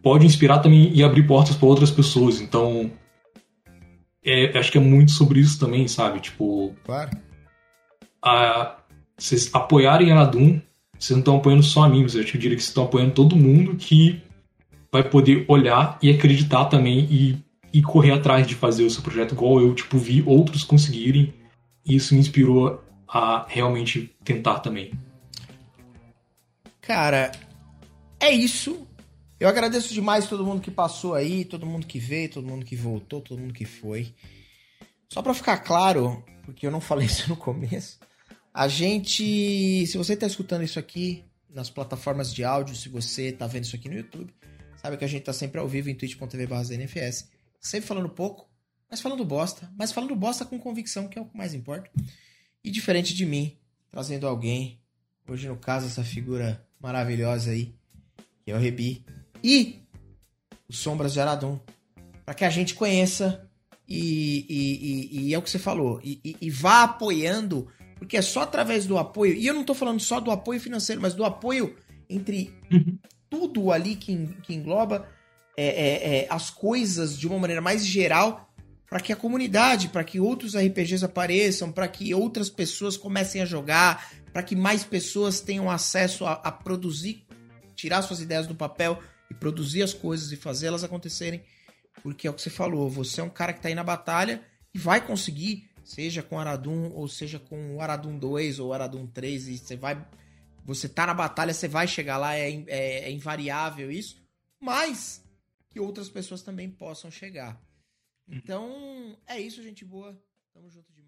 pode inspirar também e abrir portas para outras pessoas. Então, é, acho que é muito sobre isso também, sabe? Tipo, claro. A, vocês apoiarem a Nadum, vocês não estão apoiando só a mim, mas eu diria que vocês estão apoiando todo mundo que vai poder olhar e acreditar também e, e correr atrás de fazer o seu projeto igual eu, tipo, vi outros conseguirem isso me inspirou a realmente tentar também. Cara, é isso. Eu agradeço demais todo mundo que passou aí, todo mundo que veio, todo mundo que voltou, todo mundo que foi. Só para ficar claro, porque eu não falei (laughs) isso no começo, a gente, se você tá escutando isso aqui nas plataformas de áudio, se você tá vendo isso aqui no YouTube, sabe que a gente tá sempre ao vivo em twitch.tv/nfs, sempre falando pouco, mas falando bosta, mas falando bosta com convicção, que é o que mais importa. E diferente de mim, trazendo alguém, hoje no caso essa figura maravilhosa aí, que é o Rebi, e os Sombras de Aradon, para que a gente conheça e, e, e, e, é o que você falou, e, vá apoiando, porque é só através do apoio, e eu não tô falando só do apoio financeiro, mas do apoio entre uhum. tudo ali que, que engloba é, é, é, as coisas de uma maneira mais geral, para que a comunidade, para que outros RPGs apareçam, para que outras pessoas comecem a jogar, para que mais pessoas tenham acesso a, a produzir, tirar suas ideias do papel e produzir as coisas e fazê-las acontecerem. Porque é o que você falou, você é um cara que tá aí na batalha e vai conseguir, seja com Aradum ou seja com o Aradum 2 ou Aradum 3, e você vai. Você tá na batalha, você vai chegar lá, é, é, é invariável isso, mas que outras pessoas também possam chegar. Então, é isso, gente boa. Tamo junto demais.